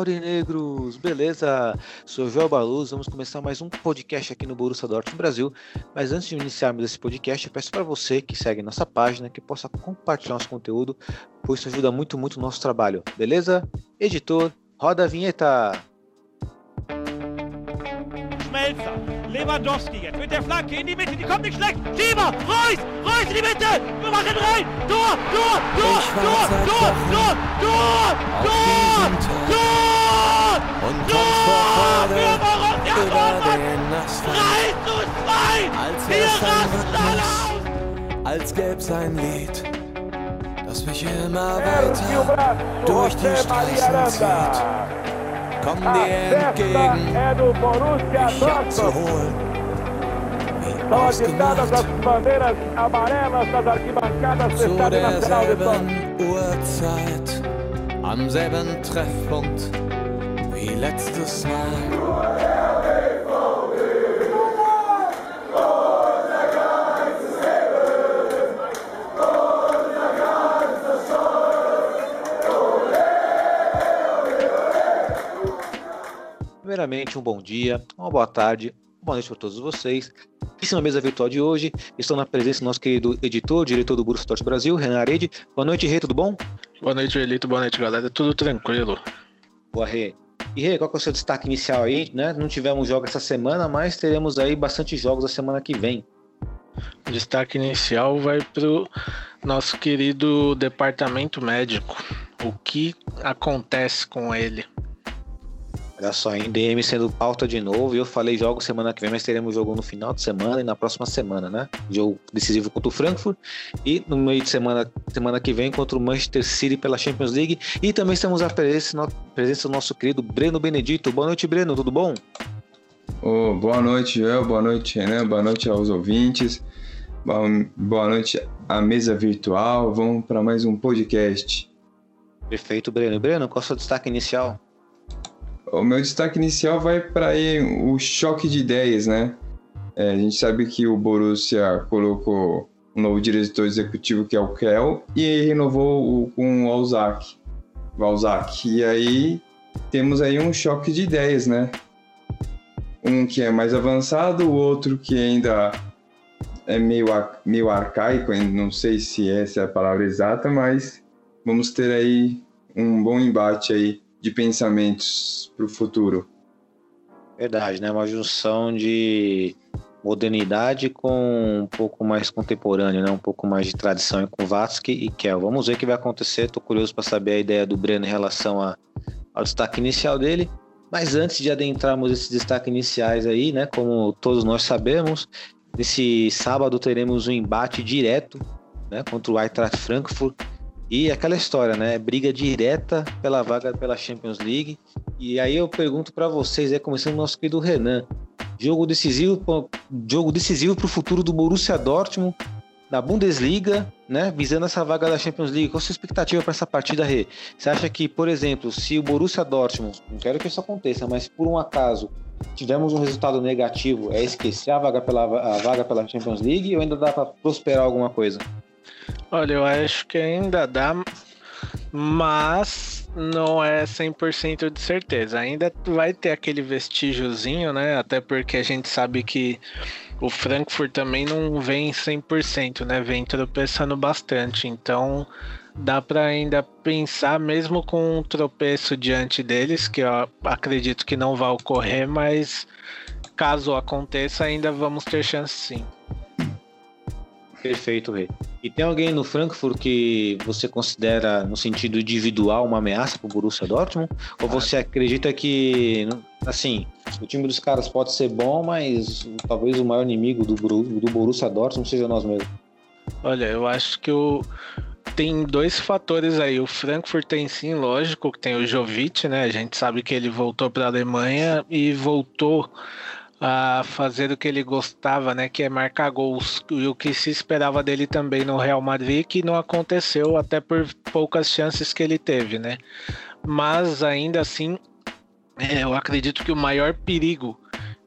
Aurinegros! Beleza? Sou João Baluz, vamos começar mais um podcast aqui no Borussia Dortmund Brasil. Mas antes de iniciarmos esse podcast, eu peço para você que segue nossa página que possa compartilhar nosso conteúdo, pois isso ajuda muito, muito o nosso trabalho. Beleza? Editor, roda a vinheta! Schmelzer, Lewandowski jetzt mit der Flanke in die Mitte, die kommt nicht schlecht. Schieber, Reus, Reus in die Mitte, wir machen rein. Tor, Tor, Tor, Tor, Tor, Tor, Tor, Tor, Tor kommt für vor Borussia über den Asphalt, 3 zu 2, als wir rasten alle aus. Als gäb's ein Lied, das mich immer weiter durch die Straßen zieht. Komm dir entgegen, dich abzuholen, wie ausgemacht, zu derselben Uhrzeit, am selben Treffpunkt wie letztes Mal. Primeiramente, um bom dia, uma boa tarde, uma boa noite para todos vocês. Isso na mesa virtual de hoje. Estou na presença do nosso querido editor, diretor do Borussia Dortmund Brasil, Renan Arede. Boa noite, Rê, tudo bom? Boa noite, Elito. Boa noite, galera. Tudo tranquilo. Boa, Rê. E qual que é o seu destaque inicial aí? Né? Não tivemos jogos essa semana, mas teremos aí bastante jogos a semana que vem. O destaque inicial vai para o nosso querido departamento médico. O que acontece com ele? Olha só, em DM sendo pauta de novo, eu falei jogos semana que vem, mas teremos jogo no final de semana e na próxima semana, né? Jogo decisivo contra o Frankfurt e no meio de semana, semana que vem contra o Manchester City pela Champions League. E também estamos à presença, do nosso querido Breno Benedito. Boa noite, Breno, tudo bom? Ô, boa noite, Joel. Boa noite, Renan. Boa noite aos ouvintes. Boa, boa noite à mesa virtual. Vamos para mais um podcast. Perfeito, Breno. Breno, qual é o seu destaque inicial? O meu destaque inicial vai para o choque de ideias, né? É, a gente sabe que o Borussia colocou um novo diretor executivo que é o Kel e renovou o, com o Alzak. O Alzak. E aí temos aí um choque de ideias, né? Um que é mais avançado, o outro que ainda é meio, meio arcaico, não sei se essa é a palavra exata, mas vamos ter aí um bom embate aí de pensamentos para o futuro. Verdade, né? Uma junção de modernidade com um pouco mais contemporâneo, né? Um pouco mais de tradição com Vatsky e Kel. Vamos ver o que vai acontecer. Tô curioso para saber a ideia do Breno em relação a- ao destaque inicial dele. Mas antes de adentrarmos esses destaques iniciais aí, né? Como todos nós sabemos, nesse sábado teremos um embate direto, né? Contra o Eintracht Frankfurt. E aquela história, né? Briga direta pela vaga pela Champions League. E aí eu pergunto para vocês, aí começando o nosso querido Renan, jogo decisivo, jogo decisivo para o futuro do Borussia Dortmund na Bundesliga, né? Visando essa vaga da Champions League. Qual a sua expectativa para essa partida, Rê? Você acha que, por exemplo, se o Borussia Dortmund, não quero que isso aconteça, mas por um acaso tivermos um resultado negativo, é esquecer a vaga pela a vaga pela Champions League ou ainda dá para prosperar alguma coisa? Olha, eu acho que ainda dá, mas não é 100% de certeza. Ainda vai ter aquele vestígiozinho, né? Até porque a gente sabe que o Frankfurt também não vem 100%, né? Vem tropeçando bastante. Então dá para ainda pensar, mesmo com um tropeço diante deles, que eu acredito que não vai ocorrer, mas caso aconteça, ainda vamos ter chance sim. Perfeito, Rê. E tem alguém no Frankfurt que você considera, no sentido individual, uma ameaça para o Borussia Dortmund? Ou você acredita que, assim, o time dos caras pode ser bom, mas talvez o maior inimigo do, do Borussia Dortmund seja nós mesmos? Olha, eu acho que o... tem dois fatores aí. O Frankfurt tem sim, lógico, que tem o Jovic, né? A gente sabe que ele voltou para a Alemanha e voltou a fazer o que ele gostava, né? Que é marcar gols. E o que se esperava dele também no Real Madrid, que não aconteceu até por poucas chances que ele teve, né? Mas ainda assim, é, eu acredito que o maior perigo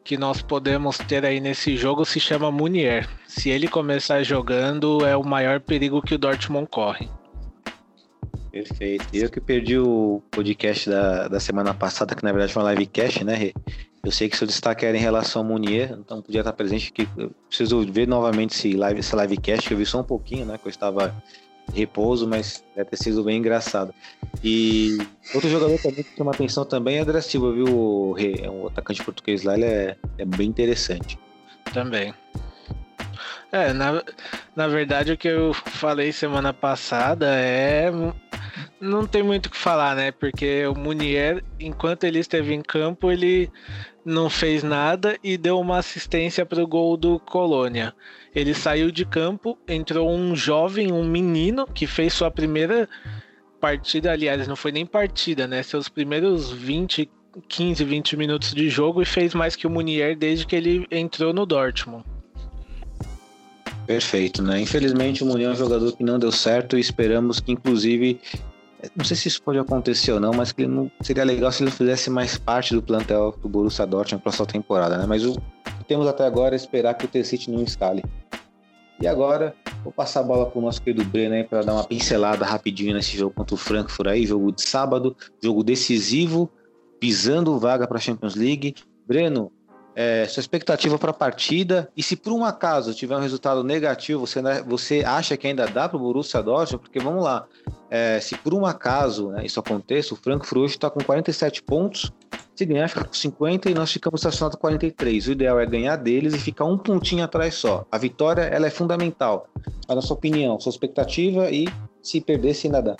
que nós podemos ter aí nesse jogo se chama Munier. Se ele começar jogando, é o maior perigo que o Dortmund corre. Perfeito. Eu que perdi o podcast da, da semana passada, que na verdade foi uma livecast, né? Eu sei que seu destaque era em relação ao Munier, então podia estar presente aqui. Eu preciso ver novamente esse live, essa livecast, que eu vi só um pouquinho, né? Que eu estava em repouso, mas deve ter sido bem engraçado. E outro jogador também que chama atenção também é André Silva, viu? É um atacante português lá, ele é, é bem interessante. Também. É, na, na verdade o que eu falei semana passada é não tem muito o que falar, né? Porque o Munier, enquanto ele esteve em campo, ele não fez nada e deu uma assistência para o gol do Colônia. Ele saiu de campo, entrou um jovem, um menino, que fez sua primeira partida, aliás, não foi nem partida, né? Seus primeiros 20, 15, 20 minutos de jogo e fez mais que o Munier desde que ele entrou no Dortmund. Perfeito, né? Infelizmente o Munier é um jogador que não deu certo e esperamos que, inclusive, não sei se isso pode acontecer ou não, mas que não seria legal se ele fizesse mais parte do plantel do Borussia Dortmund para próxima temporada, né? Mas o que temos até agora é esperar que o T-City não escale. E agora, vou passar a bola para o nosso querido Breno aí para dar uma pincelada rapidinho nesse jogo contra o Frankfurt aí, jogo de sábado, jogo decisivo, pisando vaga para a Champions League. Breno, é, sua expectativa para a partida e se por um acaso tiver um resultado negativo, você, você acha que ainda dá para o Borussia Dortmund? Porque vamos lá, é, se por um acaso né, isso aconteça, o Frankfurt hoje está com 47 pontos, se ganhar fica com 50 e nós ficamos estacionados com 43. O ideal é ganhar deles e ficar um pontinho atrás só. A vitória ela é fundamental. A nossa opinião, sua expectativa e se perder, se ainda dá.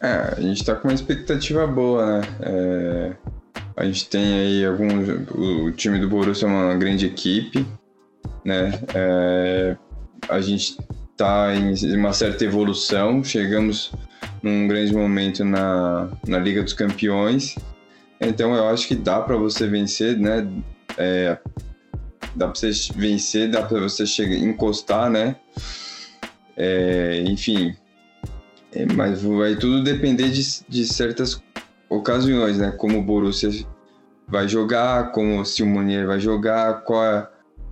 É, a gente está com uma expectativa boa, né? É a gente tem aí alguns. O time do Borussia é uma grande equipe, né? É, a gente está em uma certa evolução, chegamos num grande momento na, na Liga dos Campeões. Então eu acho que dá para você vencer, né? É, dá para você vencer, dá para você chegar, encostar, né? É, enfim, é, mas vai tudo depender de, de certas ocasiões, né? Como o Borussia vai jogar, como se o Munier vai jogar, qual é,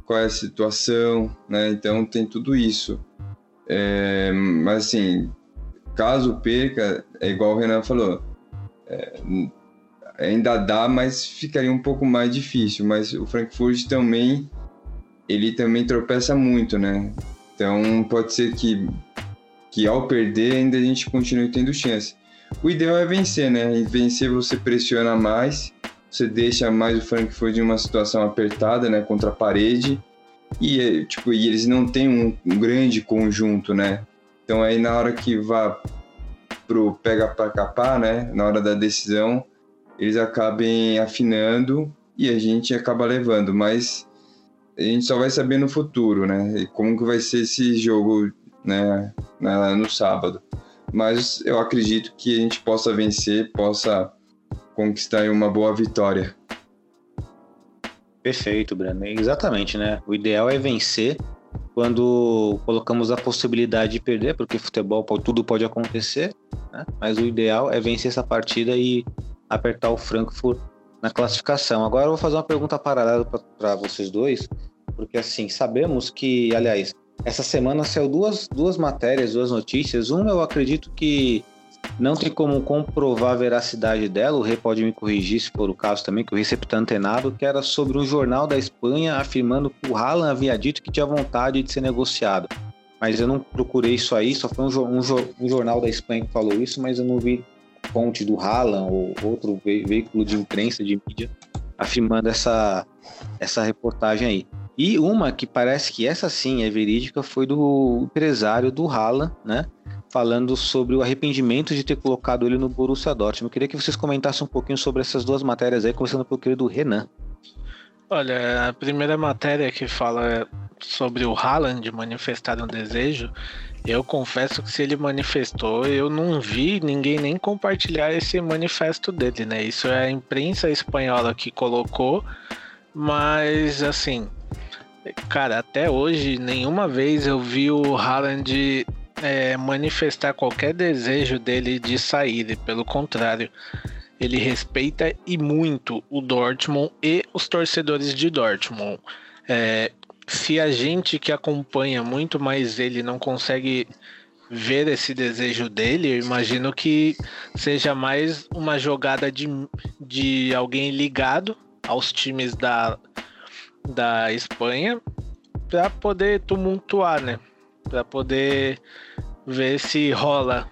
qual é a situação, né? Então tem tudo isso. É, mas assim, caso perca, é igual o Renan falou, é, ainda dá, mas ficaria um pouco mais difícil. Mas o Frankfurt também, ele também tropeça muito, né? Então pode ser que, que ao perder ainda a gente continue tendo chance. O ideal é vencer, né? E vencer você pressiona mais, você deixa mais o Frankfurt em uma situação apertada, né? Contra a parede. E, tipo, e eles não têm um, um grande conjunto, né? Então aí na hora que vá pro pega para capar, né? Na hora da decisão, eles acabem afinando e a gente acaba levando, mas a gente só vai saber no futuro, né? Como que vai ser esse jogo, né? No sábado mas eu acredito que a gente possa vencer, possa conquistar uma boa vitória. Perfeito, Breno. Exatamente, né? O ideal é vencer quando colocamos a possibilidade de perder, porque futebol tudo pode acontecer, né? mas o ideal é vencer essa partida e apertar o Frankfurt na classificação. Agora eu vou fazer uma pergunta paralela para vocês dois, porque assim, sabemos que, aliás, essa semana saiu duas, duas matérias, duas notícias. Uma eu acredito que não tem como comprovar a veracidade dela, o Rei pode me corrigir se for o caso também, que o Rei sempre antenado, que era sobre um jornal da Espanha afirmando que o Haaland havia dito que tinha vontade de ser negociado. Mas eu não procurei isso aí, só foi um, um, um jornal da Espanha que falou isso, mas eu não vi fonte do Haaland ou outro veículo de imprensa, de mídia, afirmando essa, essa reportagem aí. E uma que parece que essa sim é verídica foi do empresário do Haaland, né? Falando sobre o arrependimento de ter colocado ele no Borussia Dortmund. Eu queria que vocês comentassem um pouquinho sobre essas duas matérias aí, começando pelo querido Renan. Olha, a primeira matéria que fala sobre o Haaland manifestar um desejo, eu confesso que se ele manifestou, eu não vi ninguém nem compartilhar esse manifesto dele, né? Isso é a imprensa espanhola que colocou, mas assim, Cara, até hoje, nenhuma vez eu vi o Haaland é, manifestar qualquer desejo dele de sair. Pelo contrário, ele respeita e muito o Dortmund e os torcedores de Dortmund. É, se a gente que acompanha muito mais ele não consegue ver esse desejo dele, eu imagino que seja mais uma jogada de, de alguém ligado aos times da, da Espanha para poder tumultuar, né? Para poder ver se rola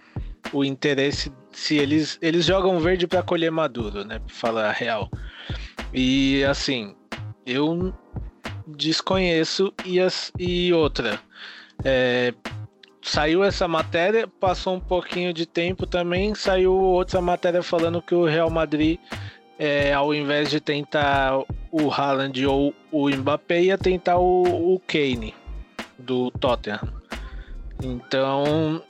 o interesse, se eles eles jogam verde para colher maduro, né? Pra falar a real. E assim, eu desconheço e, as, e outra. É, saiu essa matéria, passou um pouquinho de tempo também, saiu outra matéria falando que o Real Madrid, é, ao invés de tentar o Haaland ou o Mbappé, ia tentar o, o Kane do Tottenham. Então,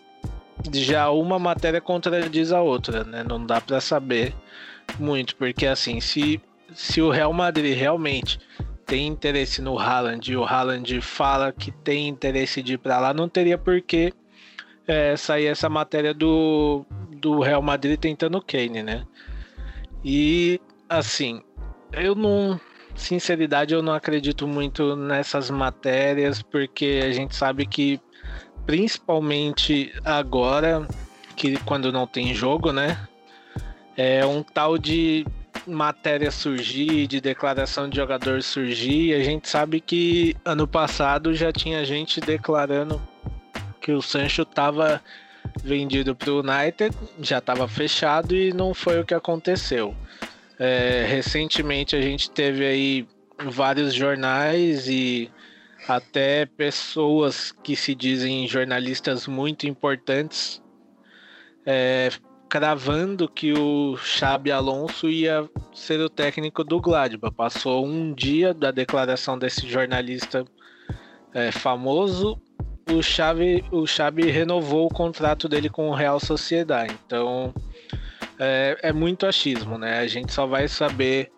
já uma matéria contradiz a outra, né? Não dá para saber muito, porque assim, se, se o Real Madrid realmente tem interesse no Haaland e o Haaland fala que tem interesse de ir para lá, não teria por que é, sair essa matéria do, do Real Madrid tentando o Kane, né? E assim, eu não. Sinceridade, eu não acredito muito nessas matérias, porque a gente sabe que, principalmente agora, que quando não tem jogo, né? É um tal de matéria surgir, de declaração de jogador surgir, a gente sabe que ano passado já tinha gente declarando que o Sancho estava vendido para o United, já estava fechado e não foi o que aconteceu. É, recentemente a gente teve aí vários jornais e até pessoas que se dizem jornalistas muito importantes é, cravando que o Xabi Alonso ia ser o técnico do Gladbach. Passou um dia da declaração desse jornalista é, famoso, o Xabi, o Xabi renovou o contrato dele com o Real Sociedade. Então é, é muito achismo, né? A gente só vai saber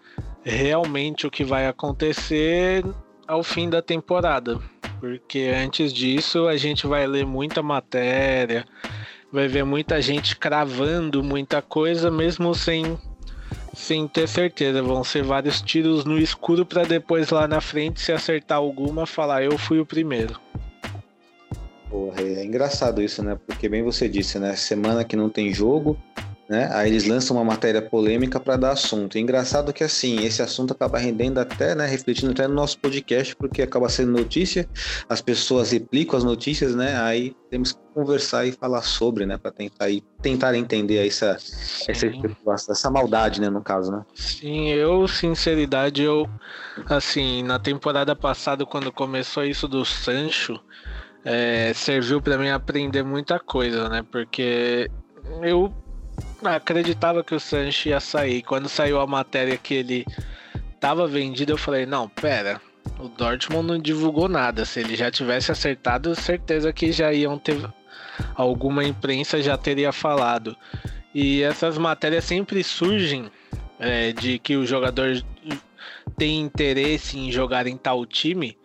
realmente o que vai acontecer ao fim da temporada. Porque antes disso a gente vai ler muita matéria, vai ver muita gente cravando muita coisa, mesmo sem, sem ter certeza. Vão ser vários tiros no escuro para depois lá na frente, se acertar alguma, falar eu fui o primeiro. Porra, é engraçado isso, né? Porque bem você disse, né? Semana que não tem jogo, né? Aí eles lançam uma matéria polêmica para dar assunto. engraçado que assim, esse assunto acaba rendendo até, né, refletindo até no nosso podcast, porque acaba sendo notícia, as pessoas replicam as notícias, né? Aí temos que conversar e falar sobre, né, para tentar aí, tentar entender essa essa, essa maldade, né, no caso, né? Sim, eu sinceridade eu assim, na temporada passada quando começou isso do Sancho, é, serviu para mim aprender muita coisa, né? Porque eu acreditava que o Sancho ia sair. Quando saiu a matéria que ele tava vendido, eu falei, não, pera, o Dortmund não divulgou nada. Se ele já tivesse acertado, certeza que já iam ter. Alguma imprensa já teria falado. E essas matérias sempre surgem é, de que o jogador tem interesse em jogar em tal time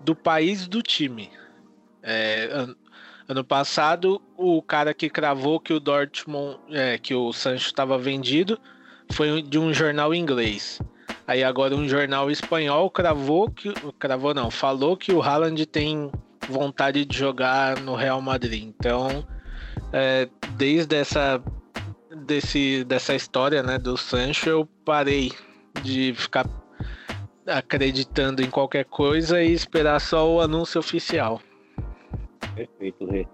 do país do time. É, Ano passado, o cara que cravou que o Dortmund, é, que o Sancho estava vendido, foi de um jornal inglês. Aí agora um jornal espanhol cravou que, cravou não, falou que o Haaland tem vontade de jogar no Real Madrid. Então, é, desde essa desse, dessa história, né, do Sancho, eu parei de ficar acreditando em qualquer coisa e esperar só o anúncio oficial. Perfeito, Rê.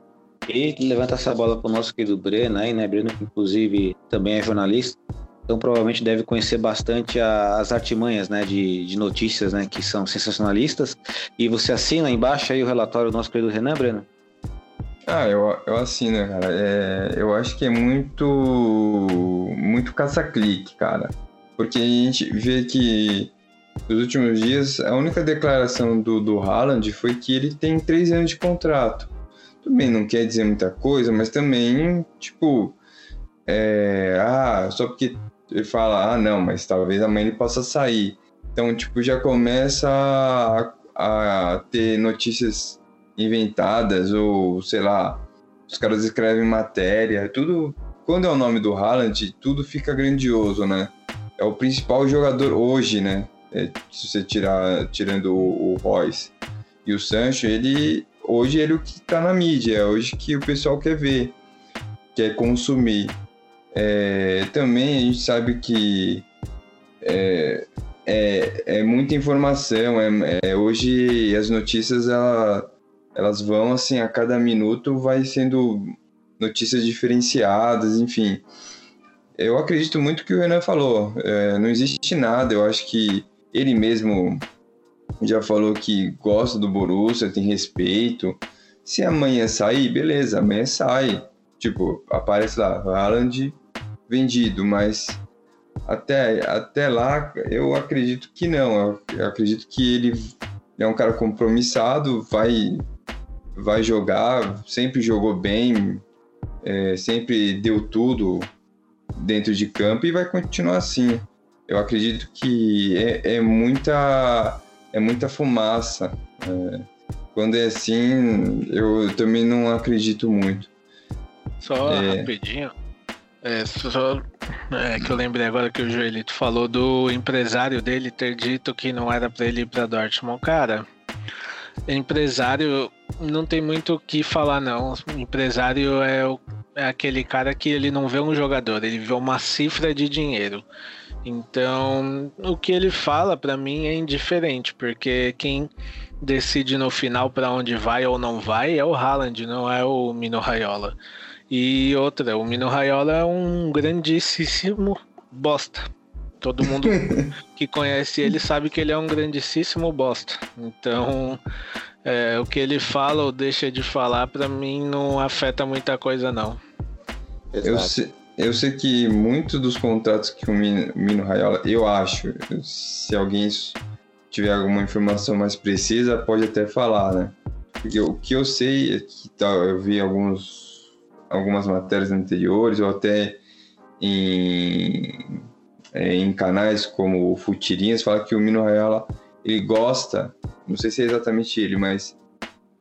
E levanta essa bola para o nosso querido Breno aí, né? Breno, que inclusive também é jornalista, então provavelmente deve conhecer bastante as artimanhas, né, de, de notícias, né, que são sensacionalistas. E você assina embaixo aí o relatório do nosso querido Renan, Breno? Ah, eu, eu assino, cara. É, eu acho que é muito, muito caça-clique, cara. Porque a gente vê que nos últimos dias a única declaração do, do Haaland foi que ele tem três anos de contrato também não quer dizer muita coisa, mas também, tipo, é, ah, só porque ele fala, ah, não, mas talvez amanhã ele possa sair. Então, tipo, já começa a, a ter notícias inventadas, ou sei lá, os caras escrevem matéria, tudo. Quando é o nome do Haaland, tudo fica grandioso, né? É o principal jogador hoje, né? É, se você tirar tirando o, o Royce e o Sancho, ele hoje ele é o que está na mídia, é hoje que o pessoal quer ver, quer consumir. É, também a gente sabe que é, é, é muita informação. É, é, hoje as notícias ela, elas vão assim a cada minuto vai sendo notícias diferenciadas, enfim. Eu acredito muito que o Renan falou. É, não existe nada. Eu acho que ele mesmo já falou que gosta do Borussia, tem respeito. Se amanhã sair, beleza, amanhã sai. Tipo, aparece lá, Haaland vendido, mas até, até lá eu acredito que não. Eu, acredito que ele é um cara compromissado, vai, vai jogar, sempre jogou bem, é, sempre deu tudo dentro de campo e vai continuar assim. Eu acredito que é, é muita é muita fumaça. É, quando é assim, eu também não acredito muito. Só é... rapidinho. É, só é, que eu lembrei agora que o Joelito falou do empresário dele ter dito que não era para ele ir para Dortmund. Cara, empresário não tem muito o que falar, não. Empresário é, o, é aquele cara que ele não vê um jogador, ele vê uma cifra de dinheiro. Então, o que ele fala para mim é indiferente, porque quem decide no final para onde vai ou não vai é o Haaland, não é o Mino Raiola. E outra, o Mino Raiola é um grandíssimo bosta. Todo mundo que conhece ele sabe que ele é um grandíssimo bosta. Então, é, o que ele fala ou deixa de falar, para mim, não afeta muita coisa, não. Eu sei, eu sei que muitos dos contratos que o Mino, Raiola, eu acho, se alguém tiver alguma informação mais precisa, pode até falar, né? Porque o que eu sei é que tá, eu vi alguns, algumas matérias anteriores, ou até em, é, em canais como o Futirinhas, fala que o Mino Raiola ele gosta, não sei se é exatamente ele, mas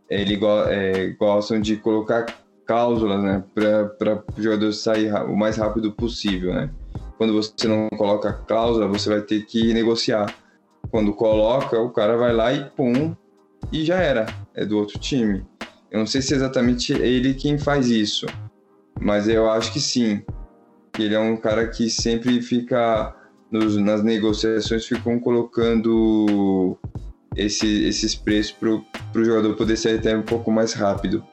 ele go, é, de colocar cláusulas, né, para o jogador sair o mais rápido possível, né? Quando você não coloca cláusula, você vai ter que negociar. Quando coloca, o cara vai lá e pum, e já era, é do outro time. Eu não sei se é exatamente ele quem faz isso, mas eu acho que sim. Ele é um cara que sempre fica nos, nas negociações ficam colocando esse, esses preços para o jogador poder sair até um pouco mais rápido.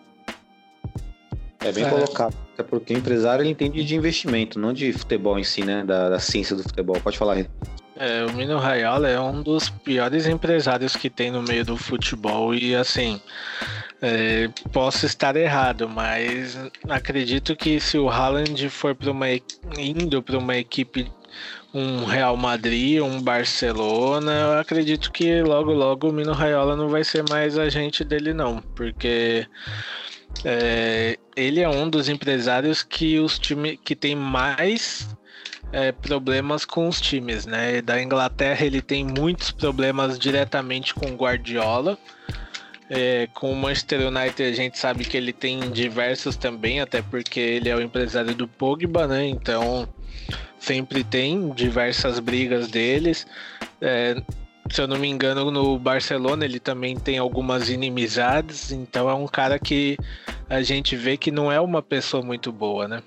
É bem é. colocado. Até porque o empresário ele entende de investimento, não de futebol em si, né? Da, da ciência do futebol. Pode falar, É, o Mino Raiola é um dos piores empresários que tem no meio do futebol e assim. É, posso estar errado, mas acredito que se o Haaland for para uma indo para uma equipe um Real Madrid, um Barcelona, eu acredito que logo logo o Mino Raiola não vai ser mais agente dele não, porque é, ele é um dos empresários que os times que tem mais é, problemas com os times, né? Da Inglaterra ele tem muitos problemas diretamente com o Guardiola. É, com o Manchester United a gente sabe que ele tem diversos também, até porque ele é o empresário do Pogba, né? Então sempre tem diversas brigas deles. É, se eu não me engano, no Barcelona ele também tem algumas inimizades, então é um cara que a gente vê que não é uma pessoa muito boa, né?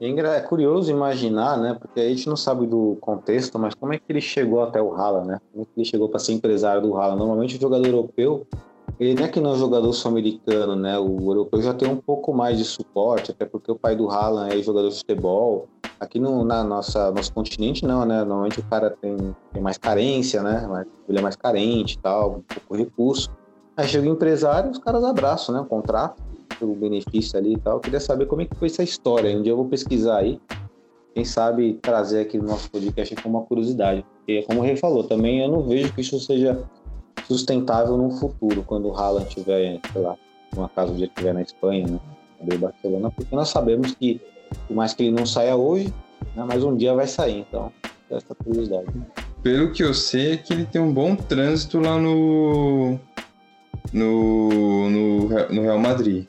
É curioso imaginar, né? Porque a gente não sabe do contexto, mas como é que ele chegou até o Hala, né? Como é que ele chegou para ser empresário do Hala? Normalmente o jogador europeu, ele não é que não é jogador sul-americano, né? O europeu já tem um pouco mais de suporte, até porque o pai do Haaland é jogador de futebol. Aqui no na nossa, nosso continente, não, né? Normalmente o cara tem, tem mais carência, né? Ele é mais carente e tal, um pouco recurso. Aí chega o empresário os caras abraçam, né? O contrato, pelo benefício ali e tal. Eu queria saber como é que foi essa história. Um dia eu vou pesquisar aí. Quem sabe trazer aqui no nosso podcast com uma curiosidade. Porque, como o Rei falou, também eu não vejo que isso seja sustentável no futuro, quando o Haaland estiver, sei lá, no acaso dia estiver na Espanha, né? Do Barcelona, porque nós sabemos que por mais que ele não saia hoje, né, mas um dia vai sair, então essa curiosidade. Pelo que eu sei é que ele tem um bom trânsito lá no no, no, no Real Madrid.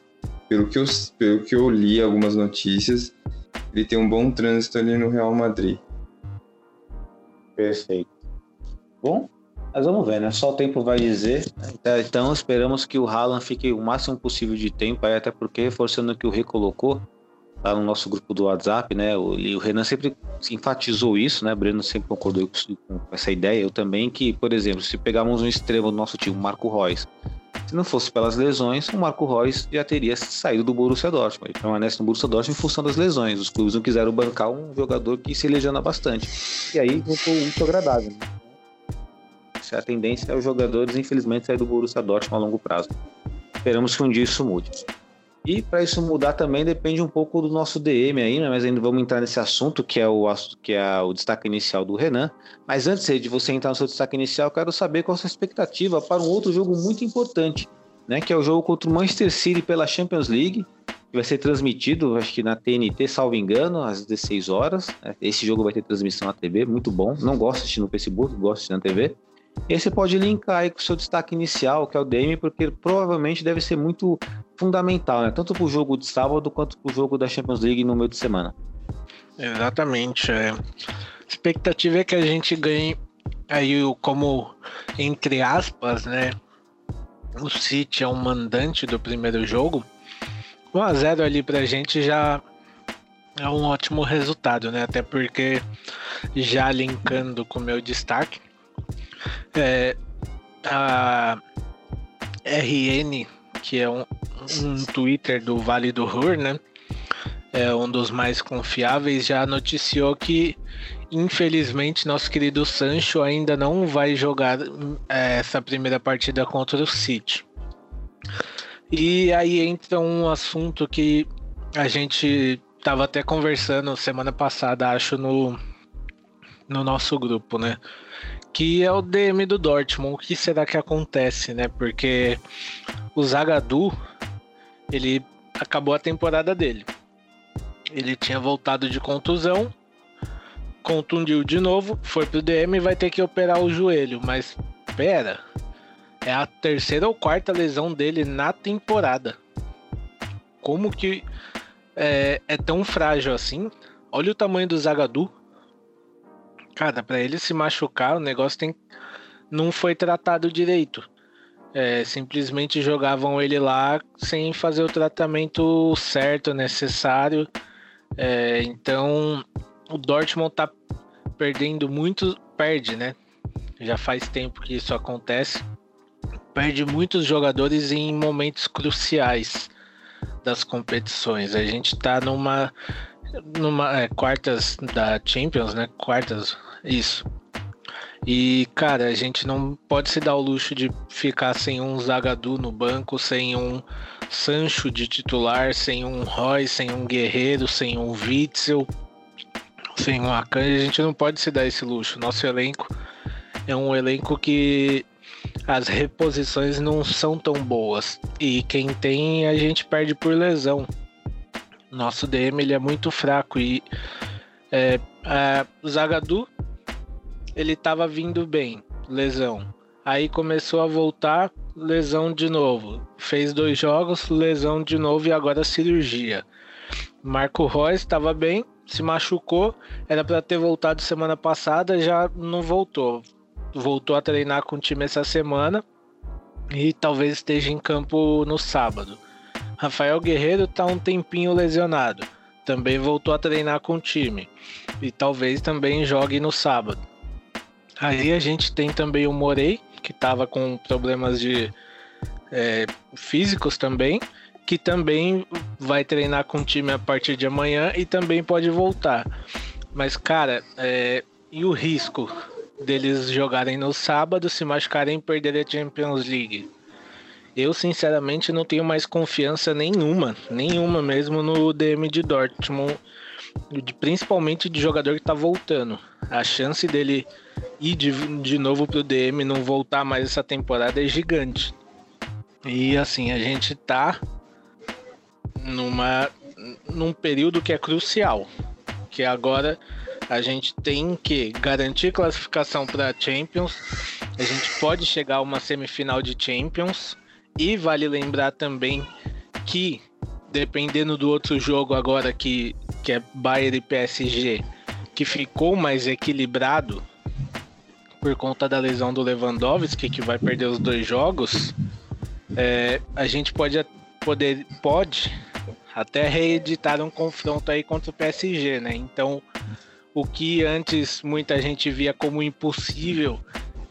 Pelo que, eu, pelo que eu li algumas notícias, ele tem um bom trânsito ali no Real Madrid. Perfeito. Bom, Mas vamos ver, né? Só o tempo vai dizer. Então esperamos que o Haaland fique o máximo possível de tempo, aí, até porque, reforçando o que o Rei colocou lá no nosso grupo do WhatsApp, né? O, o Renan sempre enfatizou isso, né? O Breno sempre concordou com essa ideia, eu também, que, por exemplo, se pegarmos um extremo do nosso time, Marco Reus, se não fosse pelas lesões, o Marco Reus já teria saído do Borussia Dortmund. Ele permanece no Borussia Dortmund em função das lesões. Os clubes não quiseram bancar um jogador que se lesiona bastante. E aí voltou muito agradável. Né? A tendência é os jogadores, infelizmente, sair do Borussia Dortmund a longo prazo. Esperamos que um dia isso mude. E para isso mudar também depende um pouco do nosso DM aí, né? mas ainda vamos entrar nesse assunto que é o, que é o destaque inicial do Renan. Mas antes de você entrar no seu destaque inicial, quero saber qual a sua expectativa para um outro jogo muito importante, né? que é o jogo contra o Manchester City pela Champions League, que vai ser transmitido, acho que na TNT, salvo engano, às 16 horas. Esse jogo vai ter transmissão na TV, muito bom. Não gosto de assistir no Facebook, gosto de assistir na TV. E você pode linkar aí com o seu destaque inicial, que é o DM, porque provavelmente deve ser muito fundamental, né? Tanto para o jogo de sábado quanto para o jogo da Champions League no meio de semana. Exatamente. É. A expectativa é que a gente ganhe aí como, entre aspas, né? O City é um mandante do primeiro jogo. 1 a 0 ali pra gente já é um ótimo resultado, né? Até porque já linkando com o meu destaque, é, a RN, que é um, um Twitter do Vale do Ruhr, né? É um dos mais confiáveis, já noticiou que infelizmente nosso querido Sancho ainda não vai jogar é, essa primeira partida contra o City. E aí entra um assunto que a gente estava até conversando semana passada, acho, no, no nosso grupo, né? Que é o DM do Dortmund. O que será que acontece, né? Porque o Zagadou, ele acabou a temporada dele. Ele tinha voltado de contusão, contundiu de novo, foi pro DM e vai ter que operar o joelho. Mas pera, é a terceira ou quarta lesão dele na temporada. Como que é, é tão frágil assim? Olha o tamanho do Zagadou Cara, para ele se machucar, o negócio tem não foi tratado direito. É, simplesmente jogavam ele lá sem fazer o tratamento certo, necessário. É, então o Dortmund tá perdendo muito, perde, né? Já faz tempo que isso acontece. Perde muitos jogadores em momentos cruciais das competições. A gente tá numa numa é, quartas da Champions, né? Quartas, isso. E, cara, a gente não pode se dar o luxo de ficar sem um Zagadou no banco, sem um Sancho de titular, sem um Roy, sem um Guerreiro, sem um Witzel, sem um Akanji. A gente não pode se dar esse luxo. Nosso elenco é um elenco que as reposições não são tão boas. E quem tem, a gente perde por lesão. Nosso DM ele é muito fraco e é, o Zagadou ele estava vindo bem, lesão. Aí começou a voltar, lesão de novo. Fez dois jogos, lesão de novo e agora cirurgia. Marco Reus estava bem, se machucou, era para ter voltado semana passada, já não voltou. Voltou a treinar com o time essa semana e talvez esteja em campo no sábado. Rafael Guerreiro está um tempinho lesionado. Também voltou a treinar com o time. E talvez também jogue no sábado. Aí a gente tem também o Morei, que estava com problemas de é, físicos também, que também vai treinar com o time a partir de amanhã e também pode voltar. Mas, cara, é, e o risco deles jogarem no sábado, se machucarem e perderem a Champions League? Eu, sinceramente, não tenho mais confiança nenhuma, nenhuma mesmo no DM de Dortmund, principalmente de jogador que tá voltando. A chance dele ir de, de novo pro DM e não voltar mais essa temporada é gigante. E assim, a gente tá numa num período que é crucial, que agora a gente tem que garantir classificação para Champions. A gente pode chegar a uma semifinal de Champions e vale lembrar também que, dependendo do outro jogo agora que, que é Bayern e PSG, que ficou mais equilibrado, por conta da lesão do Lewandowski, que vai perder os dois jogos, é, a gente pode, poder, pode até reeditar um confronto aí contra o PSG, né? Então, o que antes muita gente via como impossível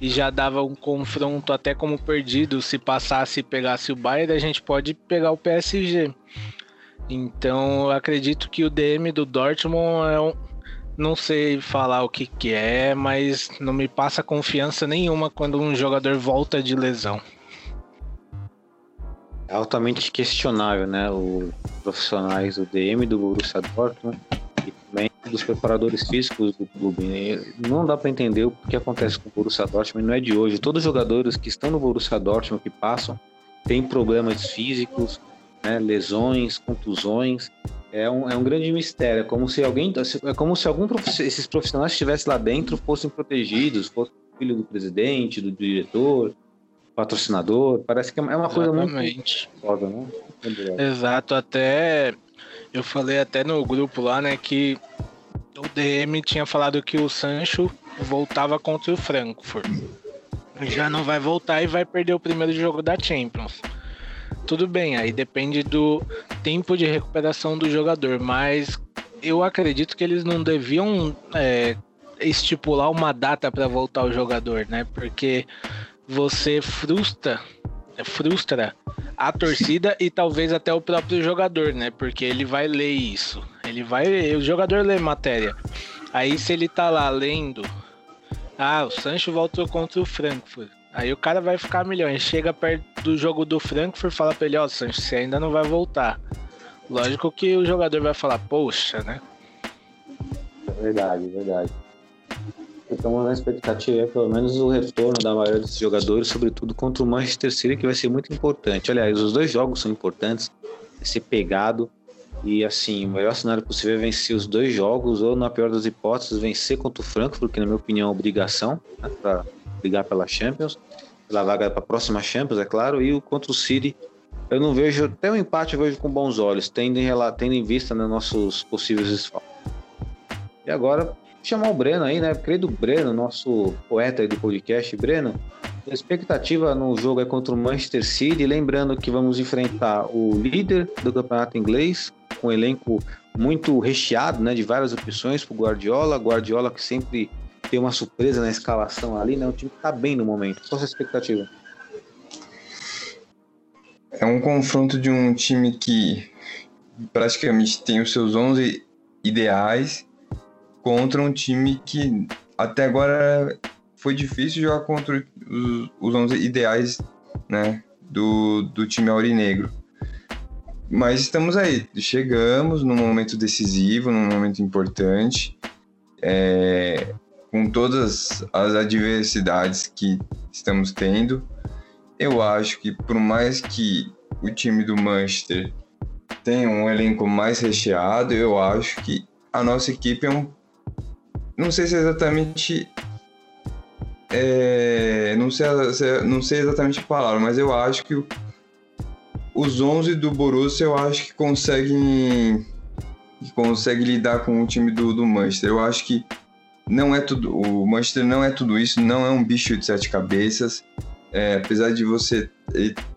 e já dava um confronto até como perdido se passasse e pegasse o Bayern, a gente pode pegar o PSG. Então, eu acredito que o DM do Dortmund é um, não sei falar o que, que é, mas não me passa confiança nenhuma quando um jogador volta de lesão. É altamente questionável, né? Os profissionais do DM do Borussia Dortmund e também dos preparadores físicos do clube. Não dá para entender o que acontece com o Borussia Dortmund, não é de hoje. Todos os jogadores que estão no Borussia Dortmund que passam têm problemas físicos, né? lesões, contusões é um, é um grande mistério. É como se alguém. É como se algum esses profissionais que estivessem lá dentro fossem protegidos, fossem filho do presidente, do diretor, patrocinador. Parece que é uma coisa Exatamente. muito foda, né? Exato, até eu falei até no grupo lá, né, que o DM tinha falado que o Sancho voltava contra o Frankfurt. Já não vai voltar e vai perder o primeiro jogo da Champions. Tudo bem, aí depende do tempo de recuperação do jogador, mas eu acredito que eles não deviam é, estipular uma data para voltar o jogador, né? Porque você frustra, frustra a torcida e talvez até o próprio jogador, né? Porque ele vai ler isso, ele vai, o jogador lê matéria. Aí se ele tá lá lendo, ah, o Sancho voltou contra o Frankfurt. Aí o cara vai ficar milhões. Chega perto do jogo do Frankfurt e fala pra ele, ó, oh, Sancho, você ainda não vai voltar. Lógico que o jogador vai falar, poxa, né? É verdade, é verdade. Então, na expectativa é pelo menos o retorno da maioria desses jogadores, sobretudo contra o Manchester City, que vai ser muito importante. Aliás, os dois jogos são importantes, ser pegado. E assim, o melhor cenário possível é vencer os dois jogos, ou na pior das hipóteses, vencer contra o Frankfurt, que na minha opinião é obrigação, né, para brigar pela Champions, pela vaga para a próxima Champions, é claro, e o contra o City eu não vejo, até o empate eu vejo com bons olhos, tendo em, tendo em vista né, nossos possíveis esforços. E agora, chamar o Breno aí, né? Querido Breno, nosso poeta aí do podcast. Breno, a expectativa no jogo é contra o Manchester City, lembrando que vamos enfrentar o líder do campeonato inglês, com um elenco muito recheado, né? De várias opções para o Guardiola. Guardiola que sempre tem uma surpresa na escalação ali, né? O time está bem no momento. Qual a sua expectativa? É um confronto de um time que praticamente tem os seus 11 ideais contra um time que até agora foi difícil jogar contra os, os 11 ideais né, do, do time aurinegro. Mas estamos aí, chegamos num momento decisivo, num momento importante, é, com todas as adversidades que estamos tendo eu acho que por mais que o time do Manchester tenha um elenco mais recheado, eu acho que a nossa equipe é um. Não sei se é exatamente. É, não, sei, não sei exatamente a palavra, mas eu acho que os 11 do Borussia eu acho que conseguem que consegue lidar com o time do, do Manchester. Eu acho que não é tudo. O Manchester não é tudo isso, não é um bicho de sete cabeças é, apesar de você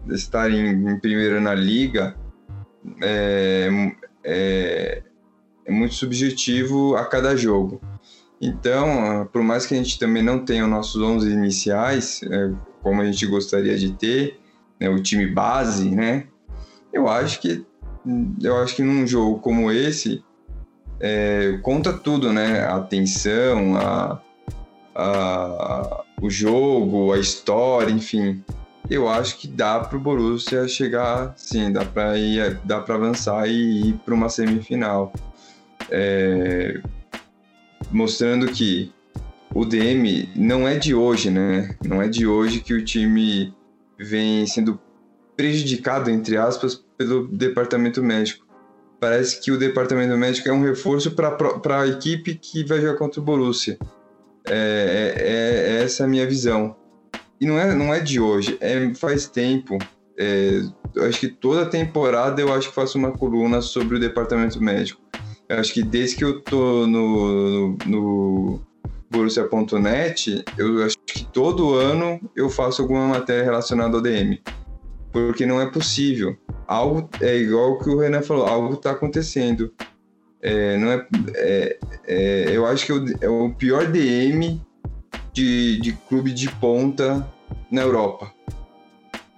estar em, em primeiro na liga, é, é, é, muito subjetivo a cada jogo. Então, por mais que a gente também não tenha os nossos 11 iniciais, é, como a gente gostaria de ter, né, o time base, né? Eu acho que eu acho que num jogo como esse é, conta tudo, né? A atenção, a, a, o jogo, a história, enfim. Eu acho que dá para o Borussia chegar, sim, dá para ir, dá para avançar e ir para uma semifinal, é, mostrando que o DM não é de hoje, né? Não é de hoje que o time vem sendo prejudicado, entre aspas, pelo departamento médico. Parece que o departamento médico é um reforço para a equipe que vai jogar contra o Borussia. É, é, é, essa é a minha visão. E não é, não é de hoje, é, faz tempo. É, acho que toda temporada eu acho que faço uma coluna sobre o departamento médico. Eu acho que desde que eu tô no, no, Borussia.net, eu acho que todo ano eu faço alguma matéria relacionada ao DM. Porque não é possível. Algo é igual o que o Renan falou, algo está acontecendo. É, não é, é, é, eu acho que é o pior DM de, de clube de ponta na Europa.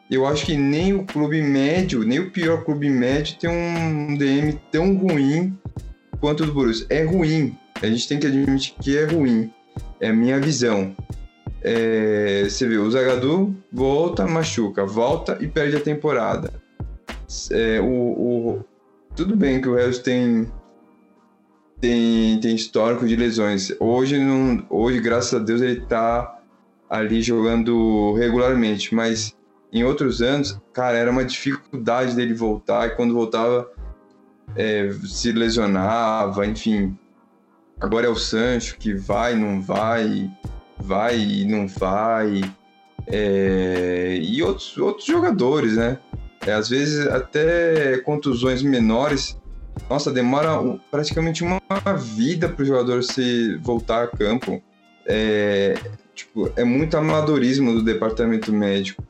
Eu acho que nem o clube médio, nem o pior clube médio tem um DM tão ruim quanto o do Borussia. É ruim. A gente tem que admitir que é ruim. É a minha visão. É, você vê, o Zagadou volta, machuca, volta e perde a temporada. É, o, o, tudo bem que o Reus tem, tem, tem histórico de lesões. Hoje, não, hoje, graças a Deus, ele tá ali jogando regularmente, mas em outros anos, cara, era uma dificuldade dele voltar e quando voltava é, se lesionava, enfim. Agora é o Sancho que vai, não vai, vai e não vai. É, e outros, outros jogadores, né? É, às vezes até contusões menores. Nossa, demora praticamente uma vida para o jogador se voltar a campo. É, tipo, é muito amadorismo do departamento médico.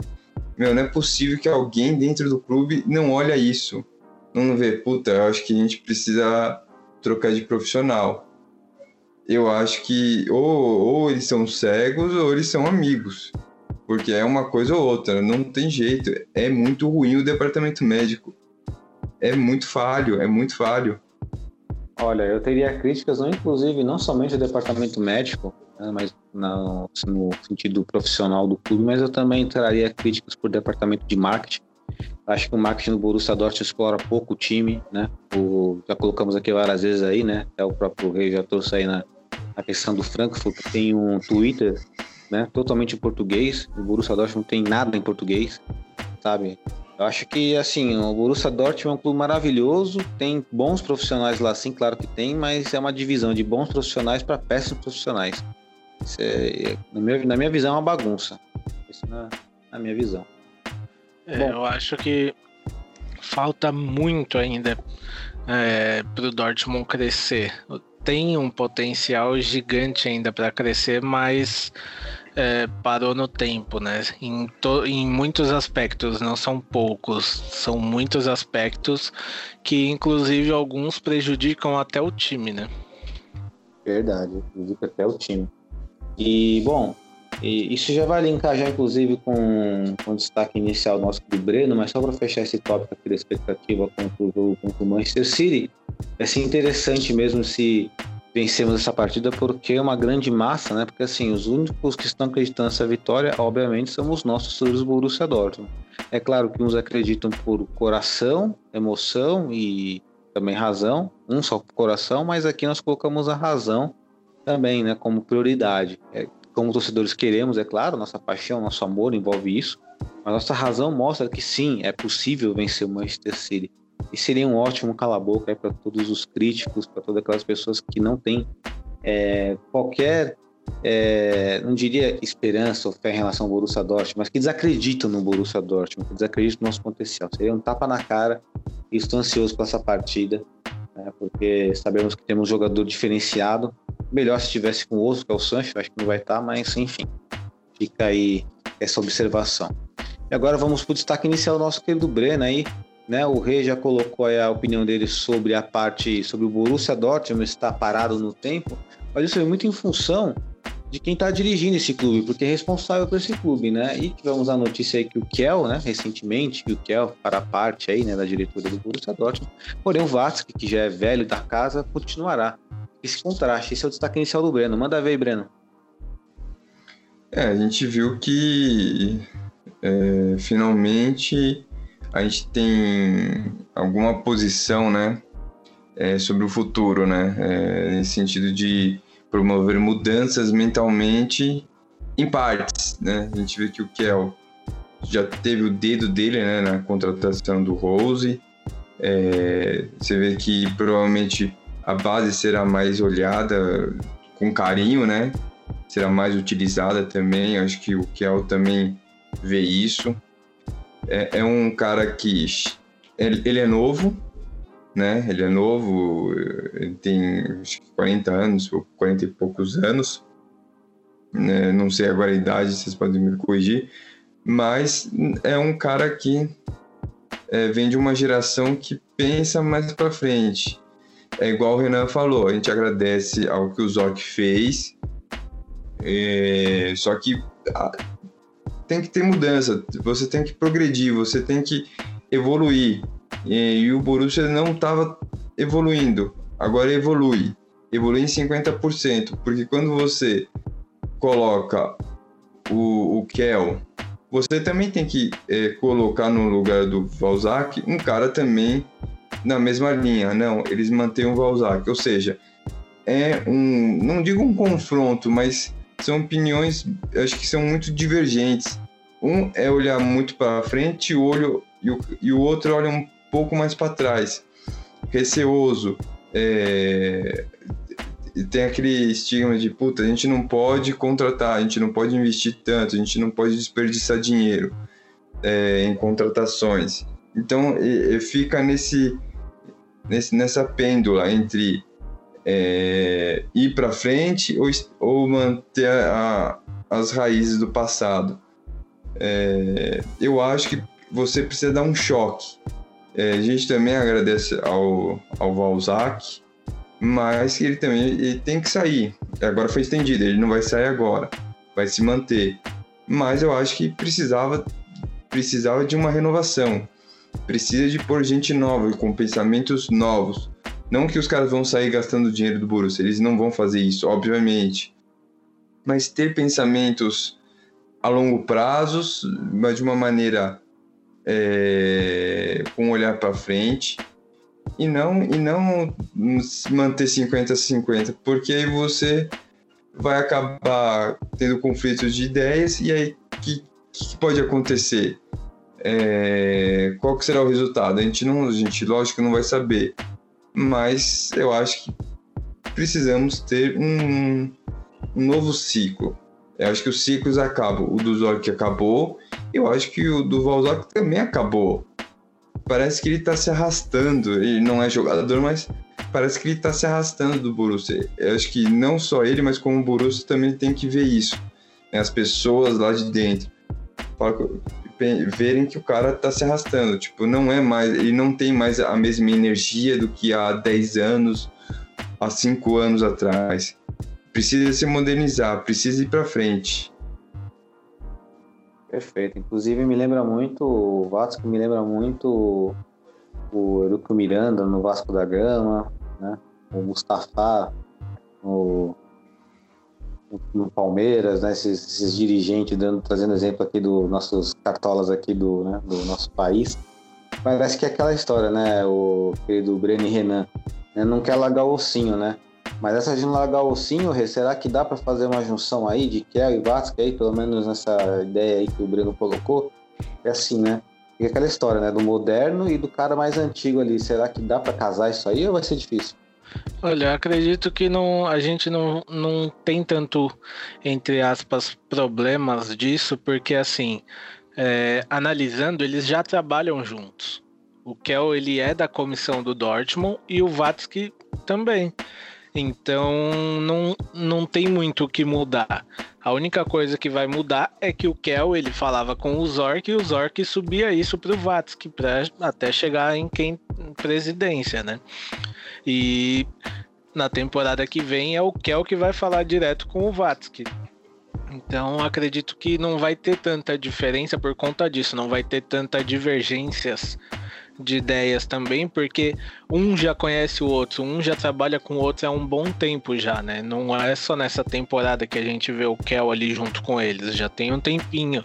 Meu, não é possível que alguém dentro do clube não olha isso não vê, puta, eu acho que a gente precisa trocar de profissional. Eu acho que ou, ou eles são cegos ou eles são amigos. Porque é uma coisa ou outra, não tem jeito. É muito ruim o departamento médico. É muito falho, é muito falho. Olha, eu teria críticas, não inclusive não somente do departamento médico, né, mas no, sentido profissional do clube, mas eu também traria críticas por departamento de marketing Acho que o marketing do Borussia Dortmund explora pouco o time, né? O, já colocamos aqui várias vezes aí, né? Até o próprio Rei já trouxe aí na, na questão do Frankfurt, tem um Twitter, né? Totalmente em português. O Borussia Dortmund não tem nada em português, sabe? Eu acho que, assim, o Borussia Dortmund é um clube maravilhoso, tem bons profissionais lá, sim, claro que tem, mas é uma divisão de bons profissionais para péssimos profissionais. É, na, minha, na minha visão, é uma bagunça. Isso na, na minha visão. É, eu acho que falta muito ainda é, para o Dortmund crescer. Tem um potencial gigante ainda para crescer, mas é, parou no tempo, né? Em, to, em muitos aspectos, não são poucos, são muitos aspectos que, inclusive, alguns prejudicam até o time, né? Verdade, prejudica até o time. E, bom, e isso já vai linkar já, inclusive, com, com o destaque inicial nosso do Breno, mas só para fechar esse tópico aqui da expectativa contra o jogo contra o Manchester City, é assim, interessante mesmo se vencemos essa partida, porque é uma grande massa, né? Porque assim, os únicos que estão acreditando nessa vitória, obviamente, são os nossos torcedores Borussia Dortmund. É claro que uns acreditam por coração, emoção e também razão, um só coração, mas aqui nós colocamos a razão também, né, como prioridade. É, como torcedores queremos, é claro, nossa paixão, nosso amor envolve isso, mas nossa razão mostra que sim, é possível vencer o Manchester City. E seria um ótimo cala-boca para todos os críticos, para todas aquelas pessoas que não têm é, qualquer, é, não diria esperança ou fé em relação ao Borussia Dortmund, mas que desacreditam no Borussia Dortmund, que desacreditam no nosso potencial. Seria um tapa na cara e estou ansioso para essa partida, né, porque sabemos que temos um jogador diferenciado, Melhor se estivesse com o outro, que é o Sancho, acho que não vai estar, mas enfim, fica aí essa observação. E agora vamos para o destaque inicial do nosso querido Breno aí, né? O Rei já colocou a opinião dele sobre a parte, sobre o Borussia Dortmund estar parado no tempo, mas isso é muito em função de quem está dirigindo esse clube, porque é responsável por esse clube, né? E tivemos a notícia aí que o Kel, né, recentemente, que o Kel para parte aí, né, da diretoria do Borussia Dortmund, porém o Vasco, que já é velho da casa, continuará esse contraste. Esse é o destaque inicial do Breno. Manda ver, Breno. É, a gente viu que é, finalmente a gente tem alguma posição, né, é, sobre o futuro, né, é, nesse sentido de promover mudanças mentalmente em partes, né. A gente vê que o Kel já teve o dedo dele, né, na contratação do Rose. É, você vê que provavelmente a base será mais olhada com carinho, né? Será mais utilizada também. Acho que o Kel também vê isso. É, é um cara que ele, é novo, né? Ele é novo, ele tem acho que 40 anos, ou 40 e poucos anos. né? não sei agora a idade, vocês podem me corrigir, mas é um cara que é, vem de uma geração que pensa mais para frente. É igual o Renan falou, a gente agradece ao que o Zork fez, é, só que a, tem que ter mudança, você tem que progredir, você tem que evoluir. E, e o Borussia não estava evoluindo, agora evolui. Evolui em 50%, porque quando você coloca o, o Kel, você também tem que é, colocar no lugar do Valzac um cara também na mesma linha. Não, eles mantêm o Valzac, ou seja, é um, não digo um confronto, mas são opiniões, acho que são muito divergentes. Um é olhar muito para frente, o olho e o, e o outro olha um pouco mais para trás, receoso. É, tem aquele estigma de puta, a gente não pode contratar, a gente não pode investir tanto, a gente não pode desperdiçar dinheiro é, em contratações. Então e, e fica nesse, nesse, nessa pêndula entre é, ir para frente ou, ou manter a, a, as raízes do passado. É, eu acho que você precisa dar um choque. É, a gente também agradece ao, ao Valzac, mas ele também ele tem que sair. Agora foi estendido, ele não vai sair agora, vai se manter. Mas eu acho que precisava, precisava de uma renovação. Precisa de pôr gente nova, com pensamentos novos. Não que os caras vão sair gastando dinheiro do Borussia, eles não vão fazer isso, obviamente. Mas ter pensamentos a longo prazo, mas de uma maneira é, com um olhar para frente e não e não manter 50 50, porque aí você vai acabar tendo conflitos de ideias e aí que, que pode acontecer? É, qual que será o resultado? A gente não, a gente lógico não vai saber, mas eu acho que precisamos ter um, um novo ciclo. Eu acho que os ciclos acabam. O do Zork acabou. Eu acho que o do Valzok também acabou. Parece que ele tá se arrastando. Ele não é jogador, mas parece que ele tá se arrastando do Borussia. Eu acho que não só ele, mas como o Borussia também tem que ver isso. Né? As pessoas lá de dentro. Verem que o cara tá se arrastando. Tipo, não é mais. Ele não tem mais a mesma energia do que há 10 anos, há 5 anos atrás precisa se modernizar, precisa ir para frente. Perfeito. Inclusive me lembra muito o Vasco, me lembra muito o Eurico Miranda no Vasco da Gama, né? O Mustafa no, no Palmeiras, né? Esses, esses, dirigentes dando, trazendo exemplo aqui dos nossos cartolas aqui do, né? do nosso país. Parece que é aquela história, né? O querido Breno Renan, né? não quer largar o ossinho, né? Mas essa de largar o ossinho, será que dá para fazer uma junção aí de Kerr e Vasco aí, pelo menos nessa ideia aí que o Breno colocou? É assim, né? E aquela história, né? Do moderno e do cara mais antigo ali. Será que dá para casar isso aí ou vai ser difícil? Olha, acredito que não, a gente não, não tem tanto, entre aspas, problemas disso, porque assim, é, analisando, eles já trabalham juntos. O Kel, ele é da comissão do Dortmund e o Vatsky também. Então não, não tem muito o que mudar. A única coisa que vai mudar é que o Kel ele falava com o Zork e o Zork subia isso para o Vatsky para até chegar em quem presidência, né? E na temporada que vem é o Kel que vai falar direto com o Vatsky. Então acredito que não vai ter tanta diferença por conta disso, não vai ter tanta divergências de ideias também, porque um já conhece o outro, um já trabalha com o outro há um bom tempo já, né? Não é só nessa temporada que a gente vê o Kel ali junto com eles, já tem um tempinho.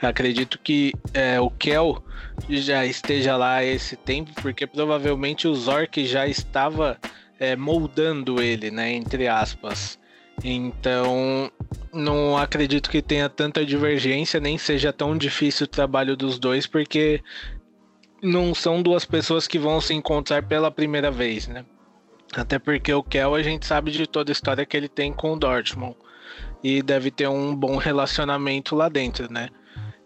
Acredito que é, o Kel já esteja lá esse tempo, porque provavelmente o Zork já estava é, moldando ele, né? Entre aspas. Então, não acredito que tenha tanta divergência, nem seja tão difícil o trabalho dos dois, porque não são duas pessoas que vão se encontrar pela primeira vez, né? Até porque o Kel a gente sabe de toda a história que ele tem com o Dortmund e deve ter um bom relacionamento lá dentro, né?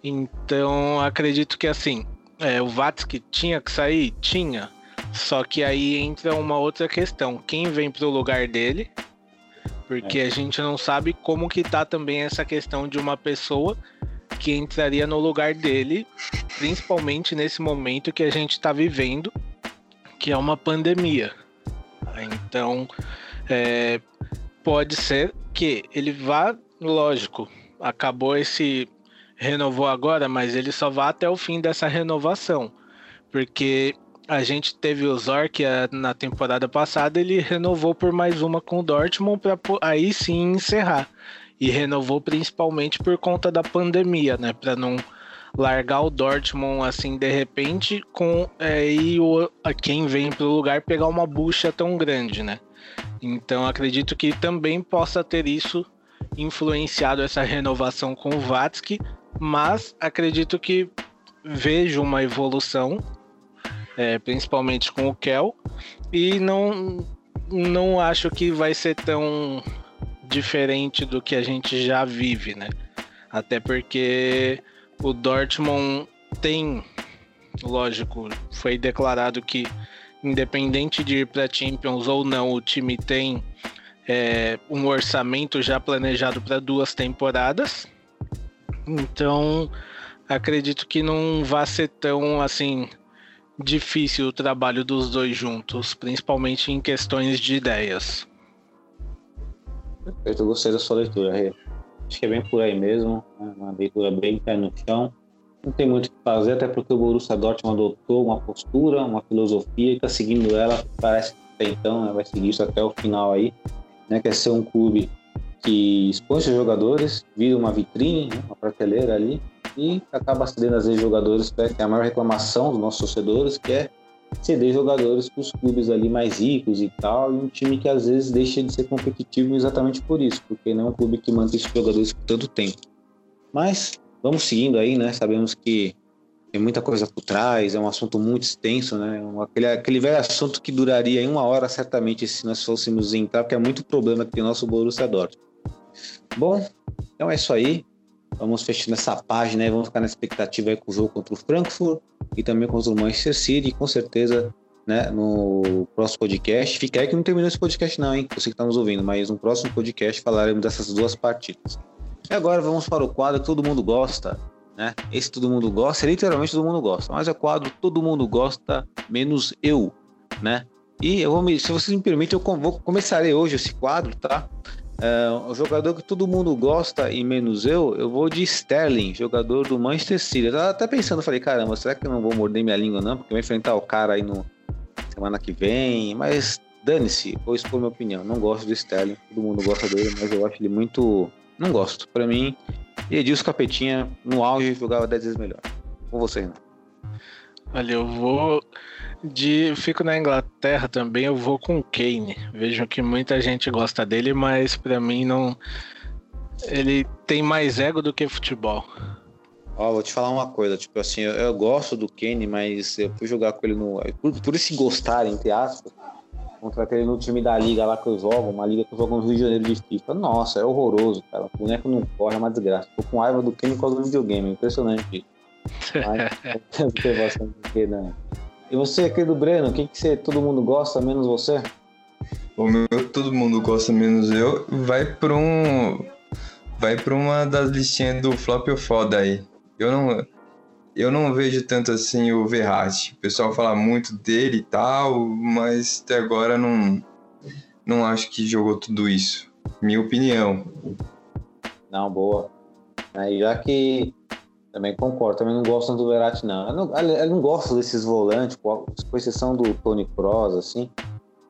Então acredito que assim, é, o Vatsky tinha que sair? Tinha. Só que aí entra uma outra questão. Quem vem para o lugar dele Porque a gente não sabe como que tá também essa questão de uma pessoa que entraria no lugar dele, principalmente nesse momento que a gente está vivendo, que é uma pandemia. Então, é, pode ser que ele vá, lógico, acabou esse renovou agora, mas ele só vá até o fim dessa renovação, porque a gente teve o Zork na temporada passada, ele renovou por mais uma com o Dortmund para aí sim encerrar. E renovou principalmente por conta da pandemia, né? Para não largar o Dortmund assim de repente com é, e o, quem vem para o lugar pegar uma bucha tão grande, né? Então acredito que também possa ter isso influenciado essa renovação com o Vatsky, mas acredito que vejo uma evolução é, principalmente com o Kel, e não, não acho que vai ser tão diferente do que a gente já vive, né? Até porque o Dortmund tem, lógico, foi declarado que independente de ir para Champions ou não, o time tem é, um orçamento já planejado para duas temporadas. Então, acredito que não vai ser tão assim difícil o trabalho dos dois juntos, principalmente em questões de ideias. Perfeito, eu gostei da sua leitura, Rê. Acho que é bem por aí mesmo, né? uma leitura bem pé no chão. Não tem muito o que fazer, até porque o Borussia Dortmund adotou uma postura, uma filosofia e está seguindo ela, parece que até então né? vai seguir isso até o final aí, né? quer ser um clube que expõe seus jogadores, vira uma vitrine, né? uma prateleira ali, e acaba cedendo às vezes jogadores, que é a maior reclamação dos nossos torcedores, que é ceder jogadores para os clubes ali mais ricos e tal, e um time que às vezes deixa de ser competitivo exatamente por isso, porque não é um clube que mantém esses jogadores por tanto tempo. Mas vamos seguindo aí, né? Sabemos que tem muita coisa por trás, é um assunto muito extenso, né? Aquele, aquele velho assunto que duraria em uma hora certamente se nós fôssemos entrar, porque é muito problema que tem o nosso Borussia Dortmund. Bom, então é isso aí. Vamos fechando essa página e vamos ficar na expectativa aí com o jogo contra o Frankfurt e também contra o Manchester City, com certeza, né, no próximo podcast. Fica aí que não terminou esse podcast não, hein? Você que está nos ouvindo, mas no próximo podcast falaremos dessas duas partidas. E agora vamos para o quadro que todo mundo gosta, né? Esse todo mundo gosta, literalmente todo mundo gosta, mas é quadro todo mundo gosta, menos eu, né? E eu vou me, se vocês me permitem, eu vou começarei hoje esse quadro, tá? É, o jogador que todo mundo gosta e menos eu, eu vou de Sterling, jogador do Manchester City. Eu tava até pensando, falei, caramba, será que eu não vou morder minha língua não? Porque eu vou enfrentar o cara aí no semana que vem, mas dane-se, vou expor minha opinião. Não gosto do Sterling, todo mundo gosta dele, mas eu acho ele muito. Não gosto. Para mim, Edilson Capetinha, no auge, jogava 10 vezes melhor. Com você, Renan. Olha, eu vou de fico na Inglaterra também, eu vou com o Kane. Vejo que muita gente gosta dele, mas para mim não ele tem mais ego do que futebol. Ó, vou te falar uma coisa, tipo assim, eu, eu, gosto do Kane, mas eu fui jogar com ele no por, por esse gostar entre aspas, contratei ele no time da liga lá que eu jogo, uma liga que eu jogo no Rio de Janeiro de FIFA. Nossa, é horroroso, cara. O boneco não corre, é uma desgraça. Tô com raiva do Kane por causa do videogame, impressionante. Mas, não tem bastante né? E você, querido Breno, o que, que você, todo mundo gosta, menos você? O meu todo mundo gosta, menos eu, vai para um. Vai para uma das listinhas do flop ou foda aí. Eu não, eu não vejo tanto assim o Verratti. O pessoal fala muito dele e tal, mas até agora não, não acho que jogou tudo isso. Minha opinião. Não, boa. Aí já que também concordo, também não gosto do Verratti, não. Eu não, eu não gosto desses volantes, com exceção do Tony Kroos, assim.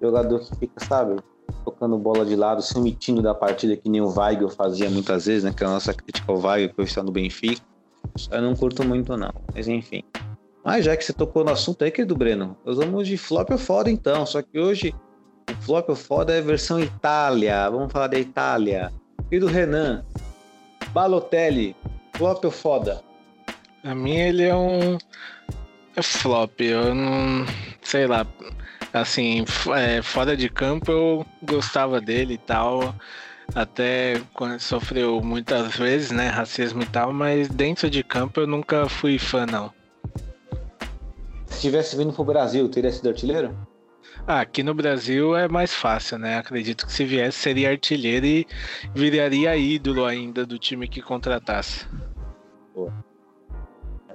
Jogador que fica, sabe, tocando bola de lado, se omitindo da partida, que nem o Weigl fazia muitas vezes, né? Que é a nossa crítica ao Weigl, que está no Benfica. Eu não curto muito, não. Mas enfim. Mas já que você tocou no assunto aí, querido Breno, nós vamos de flop ou foda então. Só que hoje o flop ou foda é a versão Itália. Vamos falar da Itália. E do Renan. Balotelli, flop ou foda? A mim ele é um é flop. Eu não sei lá. Assim, é, fora de campo eu gostava dele e tal. Até quando sofreu muitas vezes, né? Racismo e tal, mas dentro de campo eu nunca fui fã, não. Se tivesse vindo pro Brasil, teria sido artilheiro? Ah, aqui no Brasil é mais fácil, né? Acredito que se viesse seria artilheiro e viraria ídolo ainda do time que contratasse.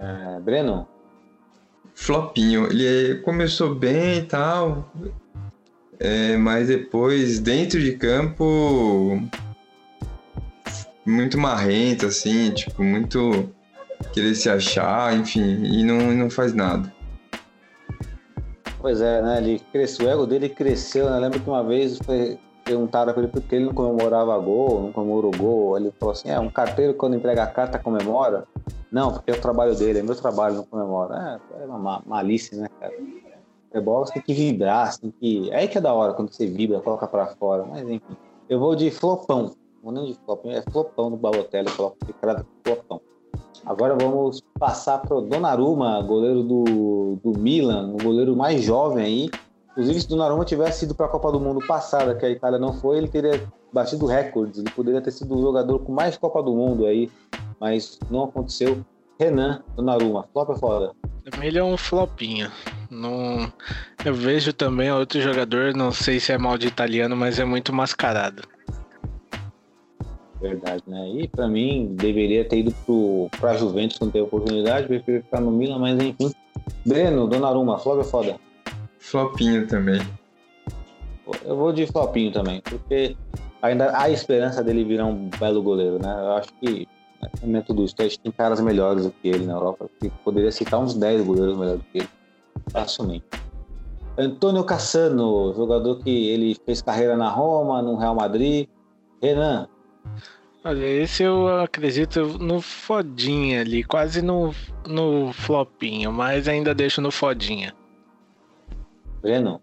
É, Breno? Flopinho. Ele começou bem e tal, é, mas depois, dentro de campo, muito marrento, assim, tipo, muito querer se achar, enfim, e não, não faz nada. Pois é, né? Ele cresceu, o ego dele cresceu, né? Lembro que uma vez foi perguntaram pra ele por que ele não comemorava gol, não comemorou gol. Ele falou assim: é, um carteiro quando entrega a carta comemora. Não, porque é o trabalho dele, é meu trabalho, não comemora. É, é uma malícia, né, cara? Futebol você tem que vibrar, você tem que. É aí que é da hora quando você vibra, coloca pra fora. Mas enfim. Eu vou de flopão. Vou nem de flopão, é flopão do Balotelli, eu coloco de cara flopão. Agora vamos passar para o Donnarumma, goleiro do, do Milan, o goleiro mais jovem aí. Inclusive, se o Donnarumma tivesse ido para a Copa do Mundo passada, que a Itália não foi, ele teria batido recordes. Ele poderia ter sido o jogador com mais Copa do Mundo aí, mas não aconteceu. Renan Donnarumma, flop é foda. Ele é um flopinho. Não... Eu vejo também outro jogador, não sei se é mal de italiano, mas é muito mascarado. Verdade, né? E pra mim, deveria ter ido pro, pra Juventus quando teve oportunidade, prefiro ficar no Milan, mas enfim. Breno, Donnarumma, flop é foda. Flopinho também. Eu vou de flopinho também, porque ainda há esperança dele virar um belo goleiro, né? Eu acho que isso. A gente tem caras melhores do que ele na Europa, que poderia citar uns 10 goleiros melhores do que ele, facilmente. Antônio Cassano, jogador que ele fez carreira na Roma, no Real Madrid. Renan, Olha, esse eu acredito no fodinha ali, quase no, no flopinho, mas ainda deixo no fodinha. Breno?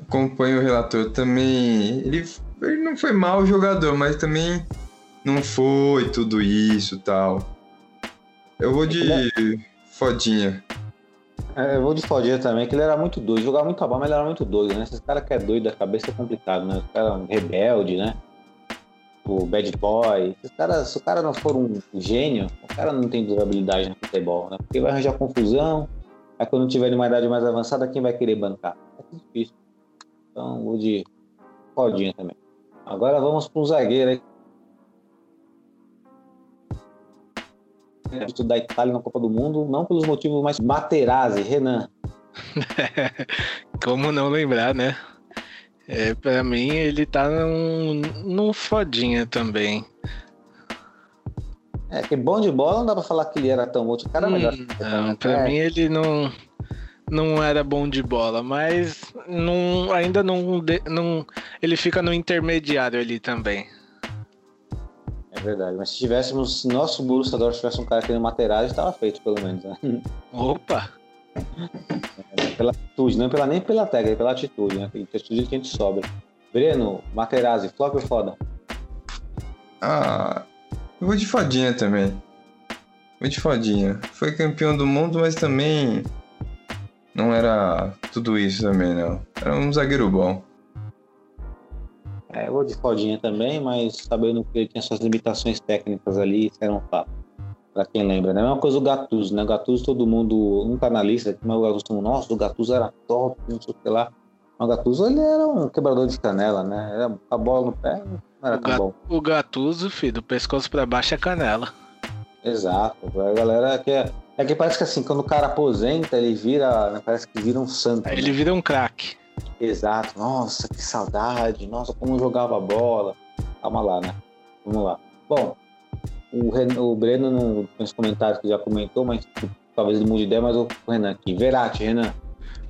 Acompanho o relator também. Ele, ele não foi mau jogador, mas também não foi tudo isso tal. Eu vou de fodinha. É, eu vou de fodinha também, que ele era muito doido. Jogava muito bola, mas ele era muito doido, né? Esses caras que é doido da cabeça é complicado, né? Os caras rebelde, né? o bad boy. Se, cara, se o cara não for um gênio, o cara não tem durabilidade no futebol, né? Porque vai arranjar confusão, aí quando tiver uma idade mais avançada, quem vai querer bancar? É difícil. Então, vou de rodinha também. Agora vamos para um zagueiro aí. Da Itália na Copa do Mundo, não pelos motivos mais Materazzi, Renan. Como não lembrar, né? É, pra mim, ele tá num, num fodinha também. É, que bom de bola não dá pra falar que ele era tão bom. O cara é melhor. Hum, não, né? pra é. mim ele não, não era bom de bola, mas não, ainda não, não. Ele fica no intermediário ali também. É verdade, mas se tivéssemos, se nosso Dortmund tivesse um cara que nem Materazzi, estava feito pelo menos. Né? Opa! Pela atitude, não pela, nem pela técnica, pela atitude, né? Tem atitude que a gente sobra. Breno, Materazzi, flop ou foda? Ah, eu vou de fodinha também. Vou de fodinha. Foi campeão do mundo, mas também não era tudo isso também, não. Era um zagueiro bom. É, eu vou de fodinha também, mas sabendo que ele tinha suas limitações técnicas ali, isso era um fato para quem lembra, né? A mesma coisa o Gattuso, né? O Gattuso todo mundo, um tá na lista, mas o Gattuso, nossa, o Gattuso era top, não sei o que lá. Mas o Gattuso, ele era um quebrador de canela, né? Era a bola no pé, não era o tão bom. O Gattuso, filho, do pescoço para baixo é canela. Exato, a galera que é... É que parece que assim, quando o cara aposenta, ele vira, né? parece que vira um santo. Aí né? Ele vira um craque. Exato, nossa, que saudade, nossa, como jogava bola. Calma lá, né? Vamos lá. Bom, o, Renan, o Breno no, nos comentários que já comentou, mas talvez ele mude de ideia, mas o Renan aqui. Verati, Renan.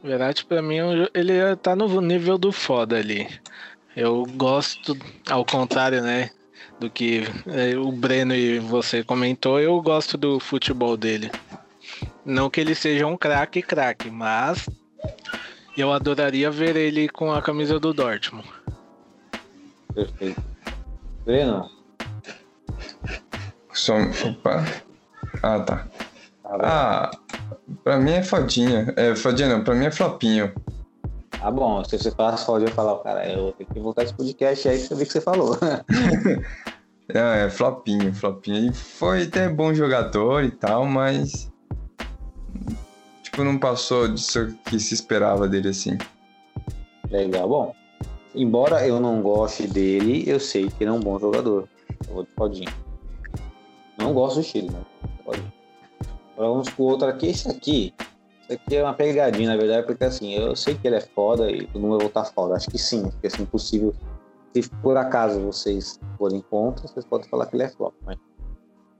Verati, pra mim, é ele tá no nível do foda ali. Eu gosto, ao contrário, né? Do que é, o Breno e você comentou, eu gosto do futebol dele. Não que ele seja um craque, craque, mas eu adoraria ver ele com a camisa do Dortmund. Perfeito. Breno, só, opa. Ah, tá. Ah, pra mim é fodinha. É, fodinha não, pra mim é flopinho. Ah, bom, se você falasse fodinha, eu falar, cara, eu tenho que voltar esse podcast aí pra você ver o que você falou. é, é, flopinho, flopinho. E foi até bom jogador e tal, mas. Tipo, não passou disso que se esperava dele assim. Legal. Bom, embora eu não goste dele, eu sei que ele é um bom jogador. Eu vou de Claudinho. Não gosto do estilo, né? Agora vamos pro outro aqui. Esse aqui. Esse aqui é uma pegadinha, na verdade, porque assim, eu sei que ele é foda e todo mundo vai voltar foda. Acho que sim, porque assim, impossível. Se por acaso vocês forem contra, vocês podem falar que ele é flop. Mas...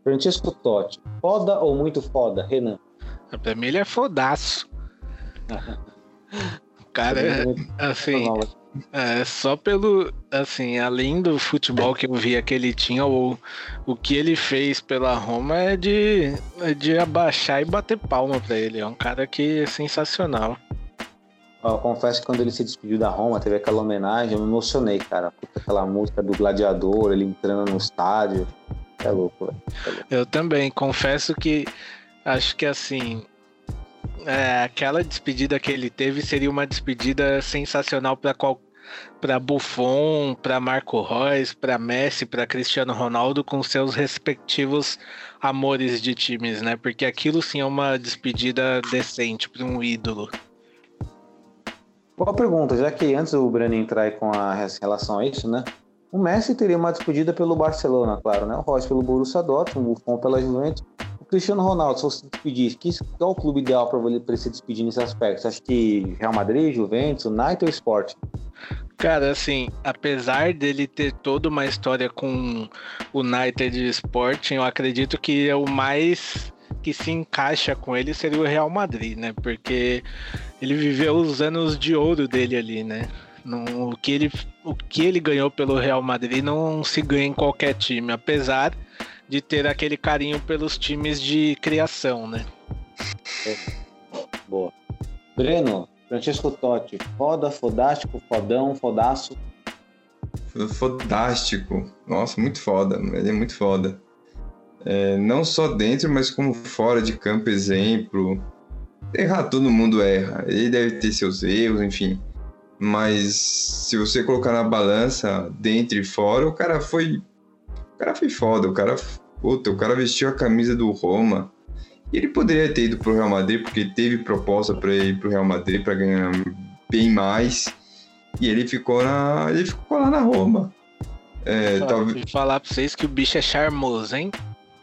Francisco Totti, foda ou muito foda? Renan. Pra mim ele é fodaço. O cara, é, assim, é, só pelo, assim, além do futebol que eu via que ele tinha, o, o que ele fez pela Roma é de, é de abaixar e bater palma pra ele. É um cara que é sensacional. Eu confesso que quando ele se despediu da Roma, teve aquela homenagem, eu me emocionei, cara. Aquela música do Gladiador, ele entrando no estádio. É louco, velho. É. Eu também, confesso que acho que assim. é, aquela despedida que ele teve seria uma despedida sensacional para qual para Buffon, para Marco Reus, para Messi, para Cristiano Ronaldo com seus respectivos amores de times, né? Porque aquilo sim é uma despedida decente para um ídolo. Boa pergunta, já que antes o Breno entrar com a relação a isso, né? O Messi teria uma despedida pelo Barcelona, claro, né? O Royce pelo Borussia Dortmund, o Buffon pela Juventus. Cristiano Ronaldo, se fosse despedir, qual é o clube ideal para ele, se despedir nesse aspecto? Você acha que Real Madrid, Juventus, United ou Sport? Cara, assim, apesar dele ter toda uma história com o United Sporting, eu acredito que é o mais que se encaixa com ele seria o Real Madrid, né? Porque ele viveu os anos de ouro dele ali, né? O, que ele, o que ele ganhou pelo Real Madrid não se ganha em qualquer time, apesar de ter aquele carinho pelos times de criação, né? Boa. Breno, Francesco Totti, foda, fodástico, fodão, fodaço. Fodástico. Nossa, muito foda. Ele é muito foda. É, não só dentro, mas como fora de campo, exemplo. Errar, todo mundo erra. Ele deve ter seus erros, enfim. Mas se você colocar na balança, dentro e fora, o cara foi. O cara foi foda. O cara. Puta, o cara vestiu a camisa do Roma. E ele poderia ter ido pro Real Madrid, porque teve proposta para ir pro Real Madrid para ganhar bem mais. E ele ficou na. Ele ficou lá na Roma. É, Só talvez. falar pra vocês que o bicho é charmoso, hein?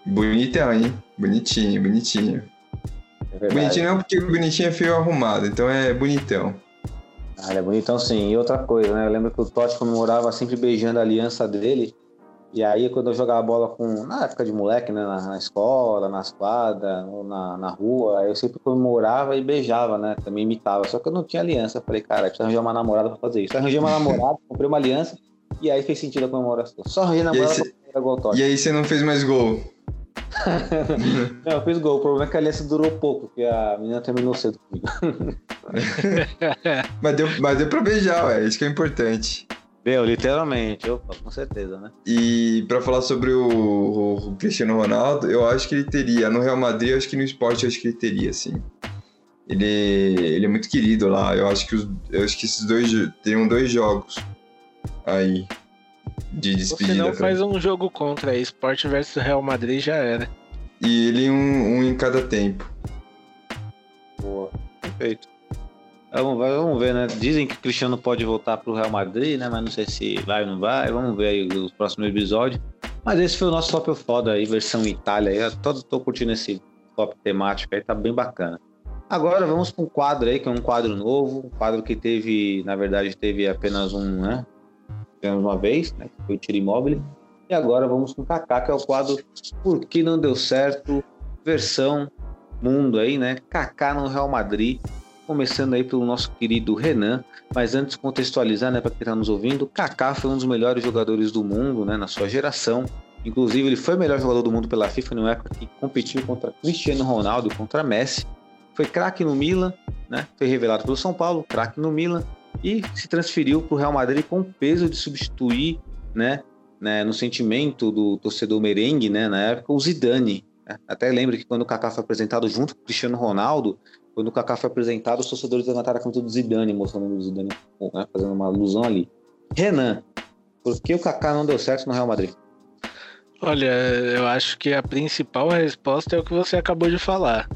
Bonitão, hein? Bonitinho, bonitinho. É. Bonitinho não porque bonitinho é feio arrumado, então é bonitão. Ah, ele é bonitão sim. E outra coisa, né? Eu lembro que o Totti comemorava sempre beijando a aliança dele. E aí, quando eu jogava bola com. Na época de moleque, né? Na, na escola, nas quadras, na, na rua, aí eu sempre comemorava e beijava, né? Também imitava. Só que eu não tinha aliança. Eu falei, cara, preciso arranjar uma namorada pra fazer isso. Arranjei uma namorada, comprei uma aliança, e aí fez sentido a comemoração. Só arranjei namorada pra comemorar igual o Totti. E aí você não fez mais gol. Não, eu fiz gol. O problema é que a aliança durou pouco, porque a menina terminou cedo comigo. Mas deu, mas deu pra beijar, ué. Isso que é importante. Meu, literalmente. Opa, com certeza, né? E pra falar sobre o, o Cristiano Ronaldo, eu acho que ele teria. No Real Madrid, eu acho que no esporte, eu acho que ele teria, sim. Ele, ele é muito querido lá. Eu acho que, os, eu acho que esses dois teriam dois jogos aí de despedida. se não, faz um jogo contra aí, Sport versus Real Madrid já era. E ele um, um em cada tempo. Boa. Perfeito. Vamos, vai- vamos ver, né? Dizem que o Cristiano pode voltar pro Real Madrid, né? Mas não sei se vai ou não vai. Vamos ver aí os próximos episódios. Mas esse foi o nosso top foda aí, versão Itália. Eu tô, tô curtindo esse top temático aí, tá bem bacana. Agora vamos para um quadro aí, que é um quadro novo, um quadro que teve, na verdade, teve apenas um, né? Apenas uma vez, né? Foi o tiro imóvel. E agora vamos com o Kaká, que é o quadro Por que não deu certo? Versão mundo aí, né? Kaká no Real Madrid. Começando aí pelo nosso querido Renan. Mas antes contextualizar, né, para quem está nos ouvindo, Kaká foi um dos melhores jogadores do mundo, né, na sua geração. Inclusive, ele foi o melhor jogador do mundo pela FIFA numa época que competiu contra Cristiano Ronaldo contra Messi. Foi craque no Milan, né? Foi revelado pelo São Paulo, craque no Milan e se transferiu para o Real Madrid com o peso de substituir, né, né, no sentimento do torcedor merengue, né, na época, o Zidane. né? Até lembro que quando o Kaká foi apresentado junto com o Cristiano Ronaldo, quando o Kaká foi apresentado, os torcedores levantaram a camisa do Zidane, mostrando o Zidane, né, fazendo uma alusão ali. Renan, por que o Kaká não deu certo no Real Madrid? Olha, eu acho que a principal resposta é o que você acabou de falar.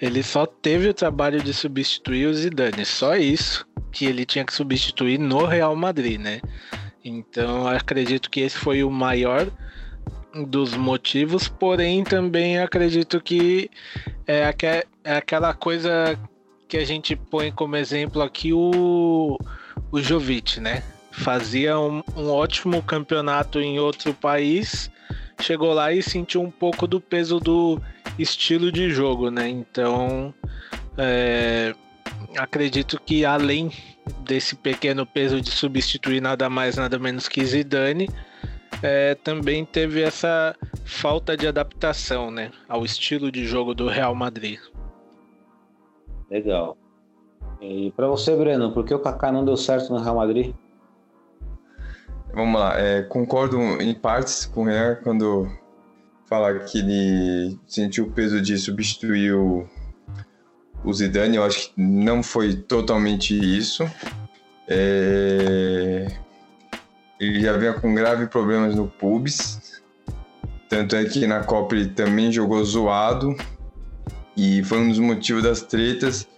Ele só teve o trabalho de substituir o Zidane, só isso que ele tinha que substituir no Real Madrid, né? Então acredito que esse foi o maior dos motivos, porém também acredito que é, é aquela coisa que a gente põe como exemplo aqui o, o Jovic, né? Fazia um, um ótimo campeonato em outro país, chegou lá e sentiu um pouco do peso do estilo de jogo, né? Então, é, acredito que além desse pequeno peso de substituir nada mais, nada menos que Zidane, é, também teve essa falta de adaptação né, ao estilo de jogo do Real Madrid. Legal. E para você, Breno, por que o Kaká não deu certo no Real Madrid? Vamos lá, é, concordo em partes com o Renan quando fala que ele sentiu o peso de substituir o, o Zidane. Eu acho que não foi totalmente isso. É, ele já vinha com graves problemas no pubis. Tanto é que na Copa ele também jogou zoado. E foi um dos motivos das tretas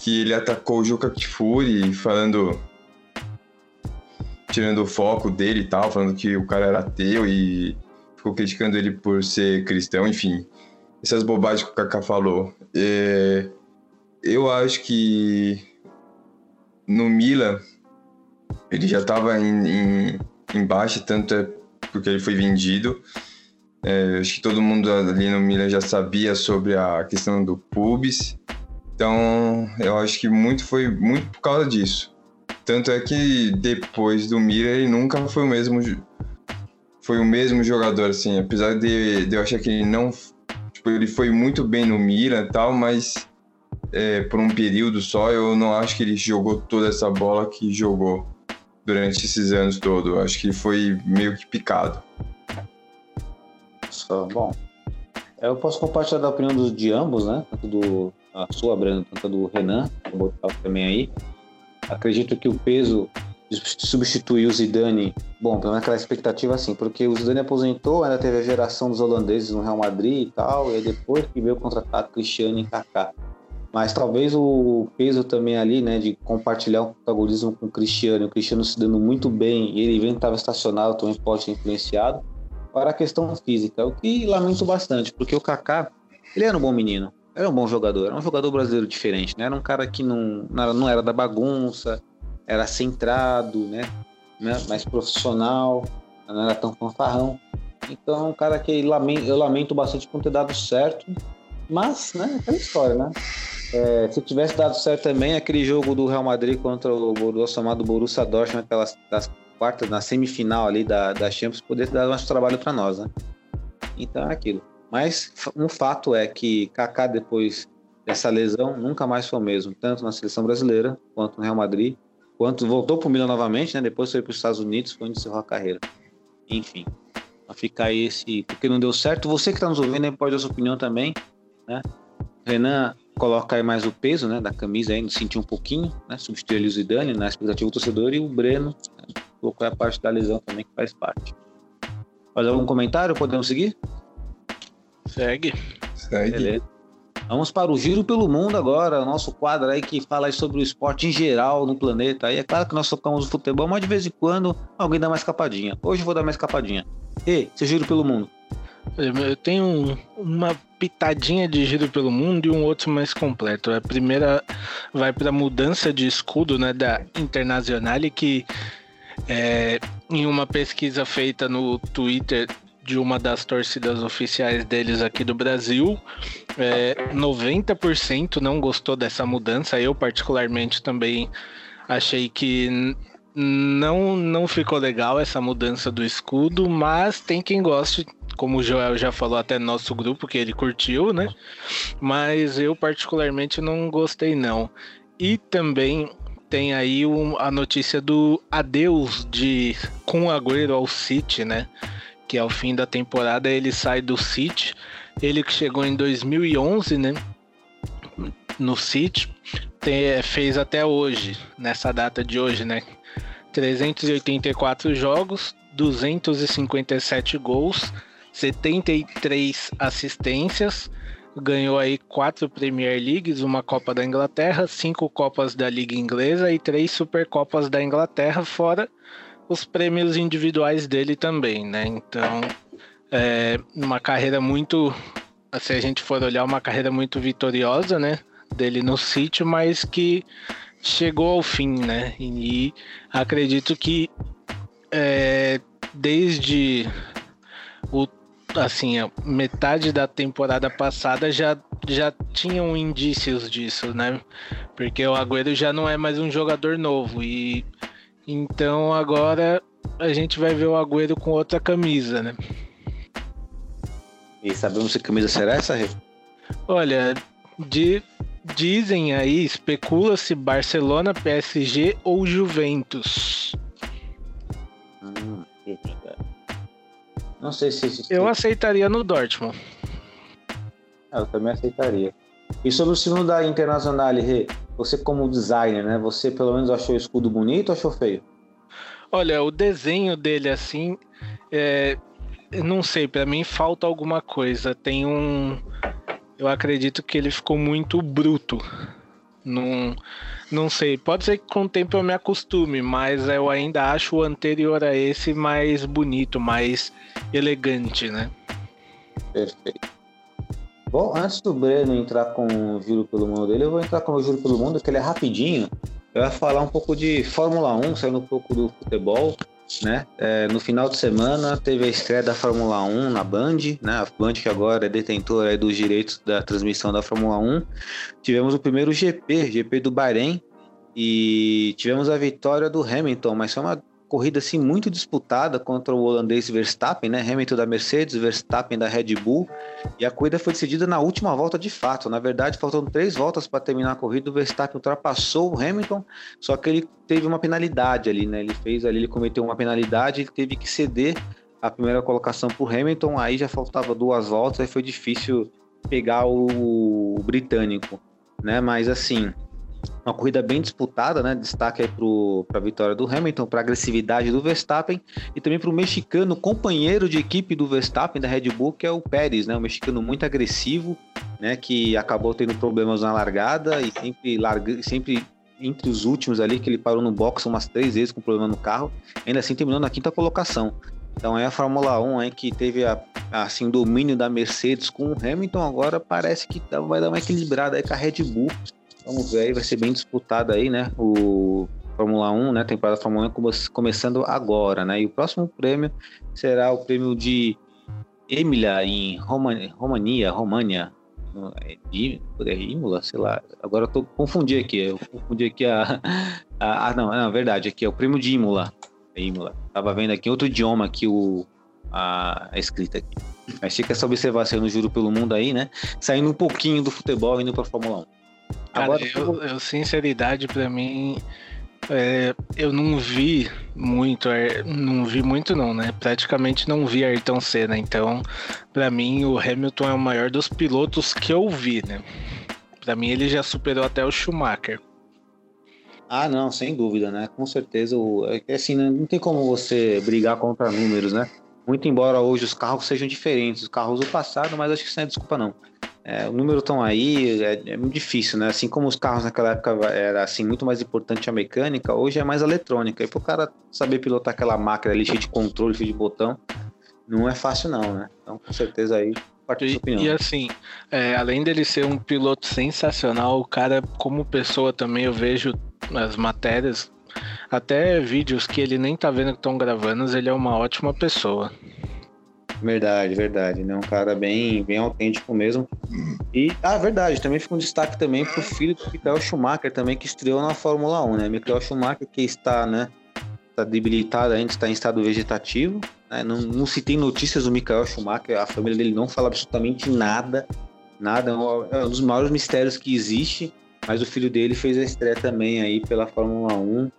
que ele atacou o Juca Kfouri, falando. tirando o foco dele e tal, falando que o cara era ateu e ficou criticando ele por ser cristão, enfim. Essas bobagens que o Kaká falou. É, eu acho que no Milan ele já estava em, em, em, baixa, tanto é porque ele foi vendido. É, acho que todo mundo ali no Milan já sabia sobre a questão do pubis. Então, eu acho que muito foi muito por causa disso. Tanto é que depois do Milan ele nunca foi o mesmo foi o mesmo jogador assim, apesar de, de eu achar que ele não tipo, ele foi muito bem no Milan e tal, mas é, por um período só, eu não acho que ele jogou toda essa bola que jogou durante esses anos todos. Acho que foi meio que picado. Só, bom. Eu posso compartilhar da opinião de ambos, né? Tanto do a sua, Breno, tanto do Renan, vou botar também aí. Acredito que o peso de substituir o Zidane, bom, pelo menos aquela expectativa assim, porque o Zidane aposentou, ainda teve a geração dos holandeses no Real Madrid e tal, e depois que veio contratado Cristiano e Kaká. Mas talvez o peso também ali, né, de compartilhar um protagonismo com o Cristiano, o Cristiano se dando muito bem, ele que estava estacionado, também pode ser influenciado, para a questão física, o que lamento bastante, porque o Kaká, ele era um bom menino, era um bom jogador, era um jogador brasileiro diferente, né, era um cara que não, não era da bagunça, era centrado, né, né mais profissional, não era tão fanfarrão. Então, é um cara que eu lamento bastante por ter dado certo, mas, né, aquela história, né? É, se tivesse dado certo também, aquele jogo do Real Madrid contra o Borussia, chamado Borussia Dortmund, aquelas das quartas, na semifinal ali da, da Champions, poderia ter dado mais trabalho para nós, né? Então é aquilo. Mas um fato é que Kaká, depois dessa lesão, nunca mais foi o mesmo, tanto na seleção brasileira, quanto no Real Madrid, quanto voltou para o Milan novamente, né? Depois foi para os Estados Unidos, foi onde encerrou a carreira. Enfim, ficar aí esse. Porque não deu certo. Você que está nos ouvindo pode dar sua opinião também, né? Renan coloca aí mais o peso né, da camisa aí, sentir um pouquinho, né? Substituir ali o Zidane na expectativa do torcedor e o Breno né, colocou a parte da lesão também que faz parte. Faz algum comentário? Podemos seguir? Segue. Segue. Beleza. Vamos para o Giro pelo Mundo agora, nosso quadro aí que fala sobre o esporte em geral no planeta. Aí é claro que nós tocamos o futebol, mas de vez em quando alguém dá mais escapadinha. Hoje eu vou dar mais escapadinha. E, seu Giro pelo Mundo? Eu tenho uma pitadinha de giro pelo mundo e um outro mais completo. A primeira vai para a mudança de escudo né, da Internacional, que é, em uma pesquisa feita no Twitter de uma das torcidas oficiais deles aqui do Brasil, é, 90% não gostou dessa mudança. Eu, particularmente, também achei que não, não ficou legal essa mudança do escudo, mas tem quem goste como o Joel já falou até no nosso grupo que ele curtiu, né? Mas eu particularmente não gostei não. E também tem aí um, a notícia do adeus de com Agüero ao City, né? Que ao fim da temporada ele sai do City. Ele que chegou em 2011, né? No City, tem, fez até hoje, nessa data de hoje, né? 384 jogos, 257 gols, 73 assistências, ganhou aí quatro Premier Leagues, uma Copa da Inglaterra, cinco Copas da Liga Inglesa e três Supercopas da Inglaterra, fora os prêmios individuais dele também, né? Então, é uma carreira muito, se a gente for olhar, uma carreira muito vitoriosa, né? Dele no City, mas que chegou ao fim, né? E acredito que é, desde o assim, a metade da temporada passada já, já tinham indícios disso, né? Porque o Agüero já não é mais um jogador novo e então agora a gente vai ver o Agüero com outra camisa, né? E sabemos que camisa será essa, Rê? Olha, de, dizem aí, especula-se Barcelona, PSG ou Juventus. Hum, não sei se existe. Eu aceitaria no Dortmund. Ah, eu também aceitaria. E sobre o segundo da Internacional, Rê, você como designer, né? Você pelo menos achou o escudo bonito ou achou feio? Olha, o desenho dele assim, é, não sei, para mim falta alguma coisa. Tem um, eu acredito que ele ficou muito bruto. Não, não sei. Pode ser que com o tempo eu me acostume, mas eu ainda acho o anterior a esse mais bonito, mais elegante, né? Perfeito. Bom, antes do Breno entrar com o Juro pelo Mundo dele, eu vou entrar com o Juro pelo Mundo, que ele é rapidinho. Eu ia falar um pouco de Fórmula 1, saindo um pouco do futebol, né? É, no final de semana teve a estreia da Fórmula 1 na Band, né? A Band que agora é detentora dos direitos da transmissão da Fórmula 1. Tivemos o primeiro GP, GP do Bahrein, e tivemos a vitória do Hamilton, mas foi uma corrida assim muito disputada contra o holandês Verstappen, né? Hamilton da Mercedes, Verstappen da Red Bull, e a corrida foi decidida na última volta de fato. Na verdade, faltando três voltas para terminar a corrida, o Verstappen ultrapassou o Hamilton, só que ele teve uma penalidade ali, né? Ele fez ali, ele cometeu uma penalidade, ele teve que ceder a primeira colocação para o Hamilton, aí já faltava duas voltas, aí foi difícil pegar o britânico, né? Mas assim, uma corrida bem disputada, né? Destaque aí para a vitória do Hamilton, para a agressividade do Verstappen e também para o mexicano companheiro de equipe do Verstappen da Red Bull, que é o Pérez, né? Um mexicano muito agressivo, né? Que acabou tendo problemas na largada e sempre larga, sempre entre os últimos ali que ele parou no box umas três vezes com problema no carro, ainda assim terminou na quinta colocação. Então é a Fórmula 1 aí que teve a, assim domínio da Mercedes com o Hamilton, agora parece que vai dar uma equilibrada aí com a Red Bull Vamos ver aí, vai ser bem disputado aí, né? O Fórmula 1, né? Temporada Fórmula 1 começando agora, né? E o próximo prêmio será o prêmio de Emilia em Romania, Romania, România. É, Imola, sei lá. Agora eu tô confundi aqui. Eu confundi aqui a. a, a não, é verdade, aqui é o prêmio de Imola. É Imola. Tava vendo aqui outro idioma aqui o, a, a escrita aqui. Mas fica essa observação no Juro pelo Mundo aí, né? Saindo um pouquinho do futebol indo para Fórmula 1. Cara, Agora, eu, eu, sinceridade, para mim, é, eu não vi muito, é, não vi muito não, né? Praticamente não vi Ayrton Senna, então para mim o Hamilton é o maior dos pilotos que eu vi, né? Para mim ele já superou até o Schumacher. Ah, não, sem dúvida, né? Com certeza, o, é, assim, né? não tem como você brigar contra números, né? Muito embora hoje os carros sejam diferentes, os carros do passado, mas acho que isso não é desculpa não. É, o número estão aí, é, é, muito difícil, né? Assim como os carros naquela época era assim muito mais importante a mecânica, hoje é mais a eletrônica. E para o cara saber pilotar aquela máquina ali cheia de controle, cheia de botão, não é fácil não, né? Então, com certeza aí e, e, assim, é, além dele ser um piloto sensacional, o cara, como pessoa também, eu vejo as matérias, até vídeos que ele nem tá vendo que estão gravando, ele é uma ótima pessoa. Verdade, verdade, né? Um cara bem, bem autêntico mesmo. E, ah, verdade, também fica um destaque também pro filho do Michael Schumacher também, que estreou na Fórmula 1, né? Michael Schumacher que está, né? Está debilitado ainda, está em estado vegetativo. Né? Não, não se tem notícias do Michael Schumacher, a família dele não fala absolutamente nada. Nada, é um dos maiores mistérios que existe. Mas o filho dele fez a estreia também aí pela Fórmula 1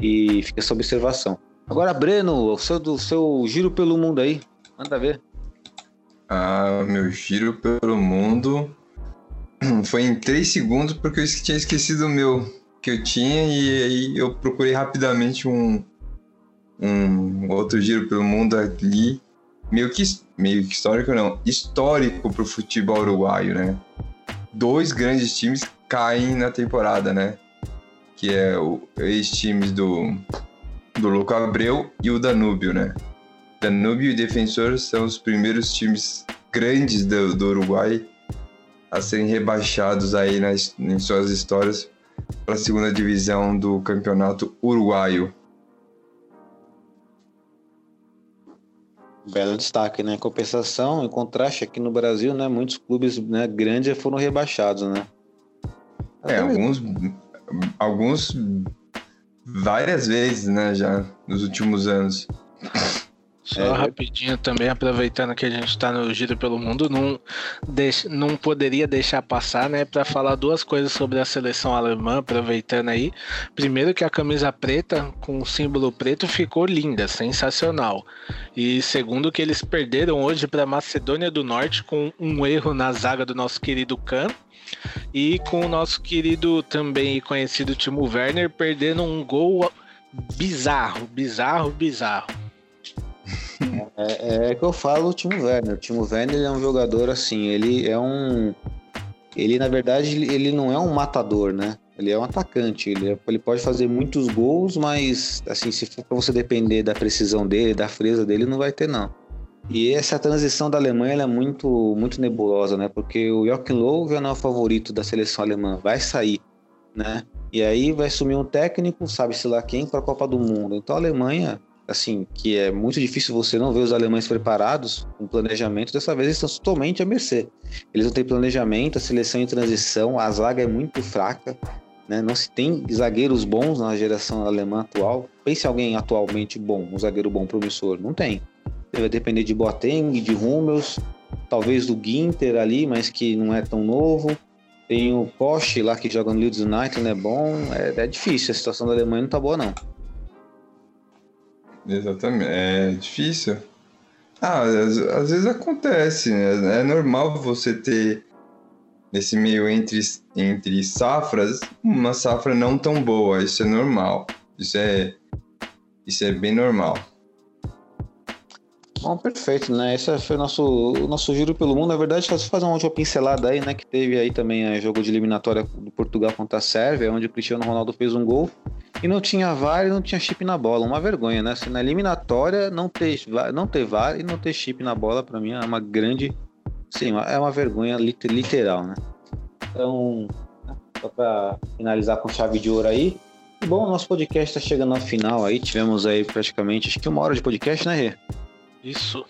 e fica essa observação. Agora, Breno, o seu, do seu giro pelo mundo aí, Manda ver. Ah, meu giro pelo mundo foi em 3 segundos porque eu tinha esquecido o meu que eu tinha e aí eu procurei rapidamente um, um outro giro pelo mundo ali meio que, meio que histórico não, histórico pro futebol uruguaio, né? Dois grandes times caem na temporada, né? Que é o ex-times do, do Louco Abreu e o Danúbio, né? Danúbio e Defensor são os primeiros times grandes do, do Uruguai a serem rebaixados aí nas, em suas histórias para a segunda divisão do campeonato uruguaio. Belo destaque, né? Compensação, em contraste aqui no Brasil, né? Muitos clubes né, grandes foram rebaixados, né? É, alguns, alguns várias vezes, né? Já nos últimos anos. Só é, rapidinho também, aproveitando que a gente está no Giro pelo Mundo, não, deix, não poderia deixar passar, né, para falar duas coisas sobre a seleção alemã, aproveitando aí. Primeiro que a camisa preta com o símbolo preto ficou linda, sensacional. E segundo que eles perderam hoje para Macedônia do Norte com um erro na zaga do nosso querido Kahn e com o nosso querido também conhecido Timo Werner perdendo um gol bizarro, bizarro, bizarro. É, é, que eu falo o Timo Werner. O Timo Werner é um jogador assim, ele é um. Ele, na verdade, ele não é um matador, né? Ele é um atacante. Ele, é, ele pode fazer muitos gols, mas, assim, se for pra você depender da precisão dele, da frieza dele, não vai ter, não. E essa transição da Alemanha é muito, muito nebulosa, né? Porque o Joachim já não é o favorito da seleção alemã, vai sair, né? E aí vai sumir um técnico, sabe-se lá quem, para a Copa do Mundo. Então a Alemanha assim, que é muito difícil você não ver os alemães preparados com planejamento, dessa vez eles estão totalmente à mercê. Eles não têm planejamento, a seleção em transição, a zaga é muito fraca, né? não se tem zagueiros bons na geração alemã atual. Pense alguém atualmente bom, um zagueiro bom promissor, não tem. Ele vai depender de Boateng, de Hummels, talvez do Ginter ali, mas que não é tão novo. Tem o Koch lá que joga no Leeds United, não é bom. É, é difícil, a situação da Alemanha não tá boa não. Exatamente. É difícil. Ah, às, às, vezes acontece, né? É normal você ter nesse meio entre, entre safras uma safra não tão boa. Isso é normal. Isso é, isso é bem normal. Bom, perfeito, né? Esse foi o nosso, o nosso giro pelo mundo. Na verdade, só fazer uma última pincelada aí, né? Que teve aí também o jogo de eliminatória do Portugal contra a Sérvia, onde o Cristiano Ronaldo fez um gol e não tinha VAR e não tinha chip na bola. Uma vergonha, né? Se na eliminatória não ter, não ter VAR e não ter chip na bola, para mim é uma grande. Sim, é uma vergonha literal, né? Então, só para finalizar com chave de ouro aí. Bom, nosso podcast está chegando ao final aí. Tivemos aí praticamente, acho que uma hora de podcast, né, Rê? Isso.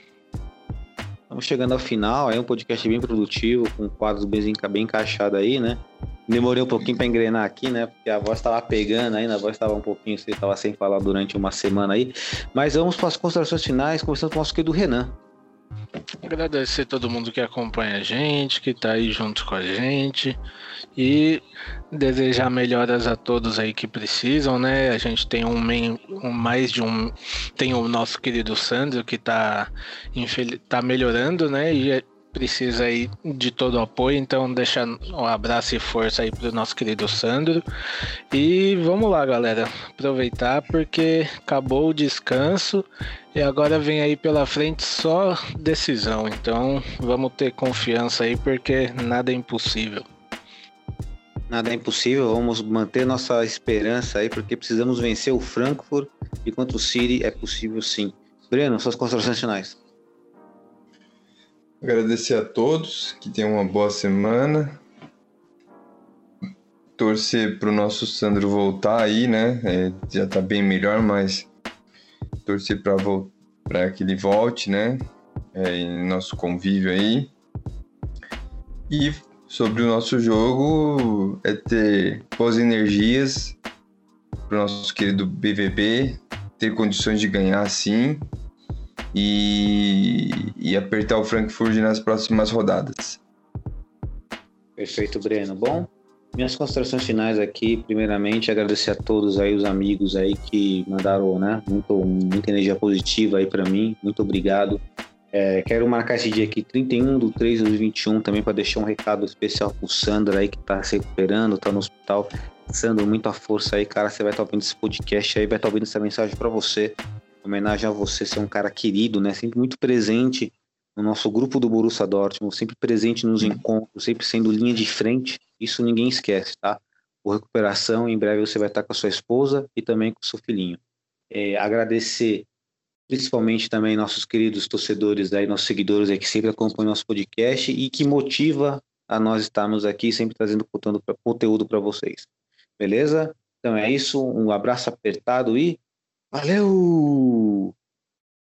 Estamos chegando ao final, é um podcast bem produtivo, com quadros bem, bem encaixados aí, né? Demorei um pouquinho para engrenar aqui, né? Porque a voz estava pegando ainda, a voz estava um pouquinho, você estava sem falar durante uma semana aí. Mas vamos para as considerações finais, começando com o nosso querido Renan. Agradecer todo mundo que acompanha a gente, que está aí junto com a gente. E desejar melhoras a todos aí que precisam, né? A gente tem um, um mais de um. Tem o nosso querido Sandro que está tá melhorando, né? E precisa aí de todo o apoio, então deixa um abraço e força aí pro nosso querido Sandro. E vamos lá, galera, aproveitar porque acabou o descanso e agora vem aí pela frente só decisão. Então, vamos ter confiança aí porque nada é impossível. Nada é impossível, vamos manter nossa esperança aí porque precisamos vencer o Frankfurt e contra o City é possível sim. Breno, suas considerações finais. Agradecer a todos, que tenham uma boa semana. Torcer para o nosso Sandro voltar aí, né? É, já está bem melhor, mas torcer para que ele volte, né? É, em nosso convívio aí. E sobre o nosso jogo, é ter boas energias para o nosso querido BVB, ter condições de ganhar sim e, e apertar o Frankfurt nas próximas rodadas. Perfeito, Breno. Bom, minhas considerações finais aqui, primeiramente, agradecer a todos aí, os amigos aí que mandaram, né, muito, muita energia positiva aí para mim. Muito obrigado. É, quero marcar esse dia aqui, 31 do 3 de 2021, também para deixar um recado especial pro Sandro aí que tá se recuperando, tá no hospital. Sandro, muita força aí, cara. Você vai estar tá ouvindo esse podcast aí, vai estar tá ouvindo essa mensagem para você homenagem a você ser um cara querido, né? Sempre muito presente no nosso grupo do Borussia Dortmund, sempre presente nos encontros, sempre sendo linha de frente. Isso ninguém esquece, tá? Por recuperação, em breve você vai estar com a sua esposa e também com o seu filhinho. É, agradecer principalmente também nossos queridos torcedores aí, nossos seguidores aí que sempre acompanham nosso podcast e que motiva a nós estarmos aqui sempre trazendo conteúdo para vocês. Beleza? Então é isso, um abraço apertado e valeu!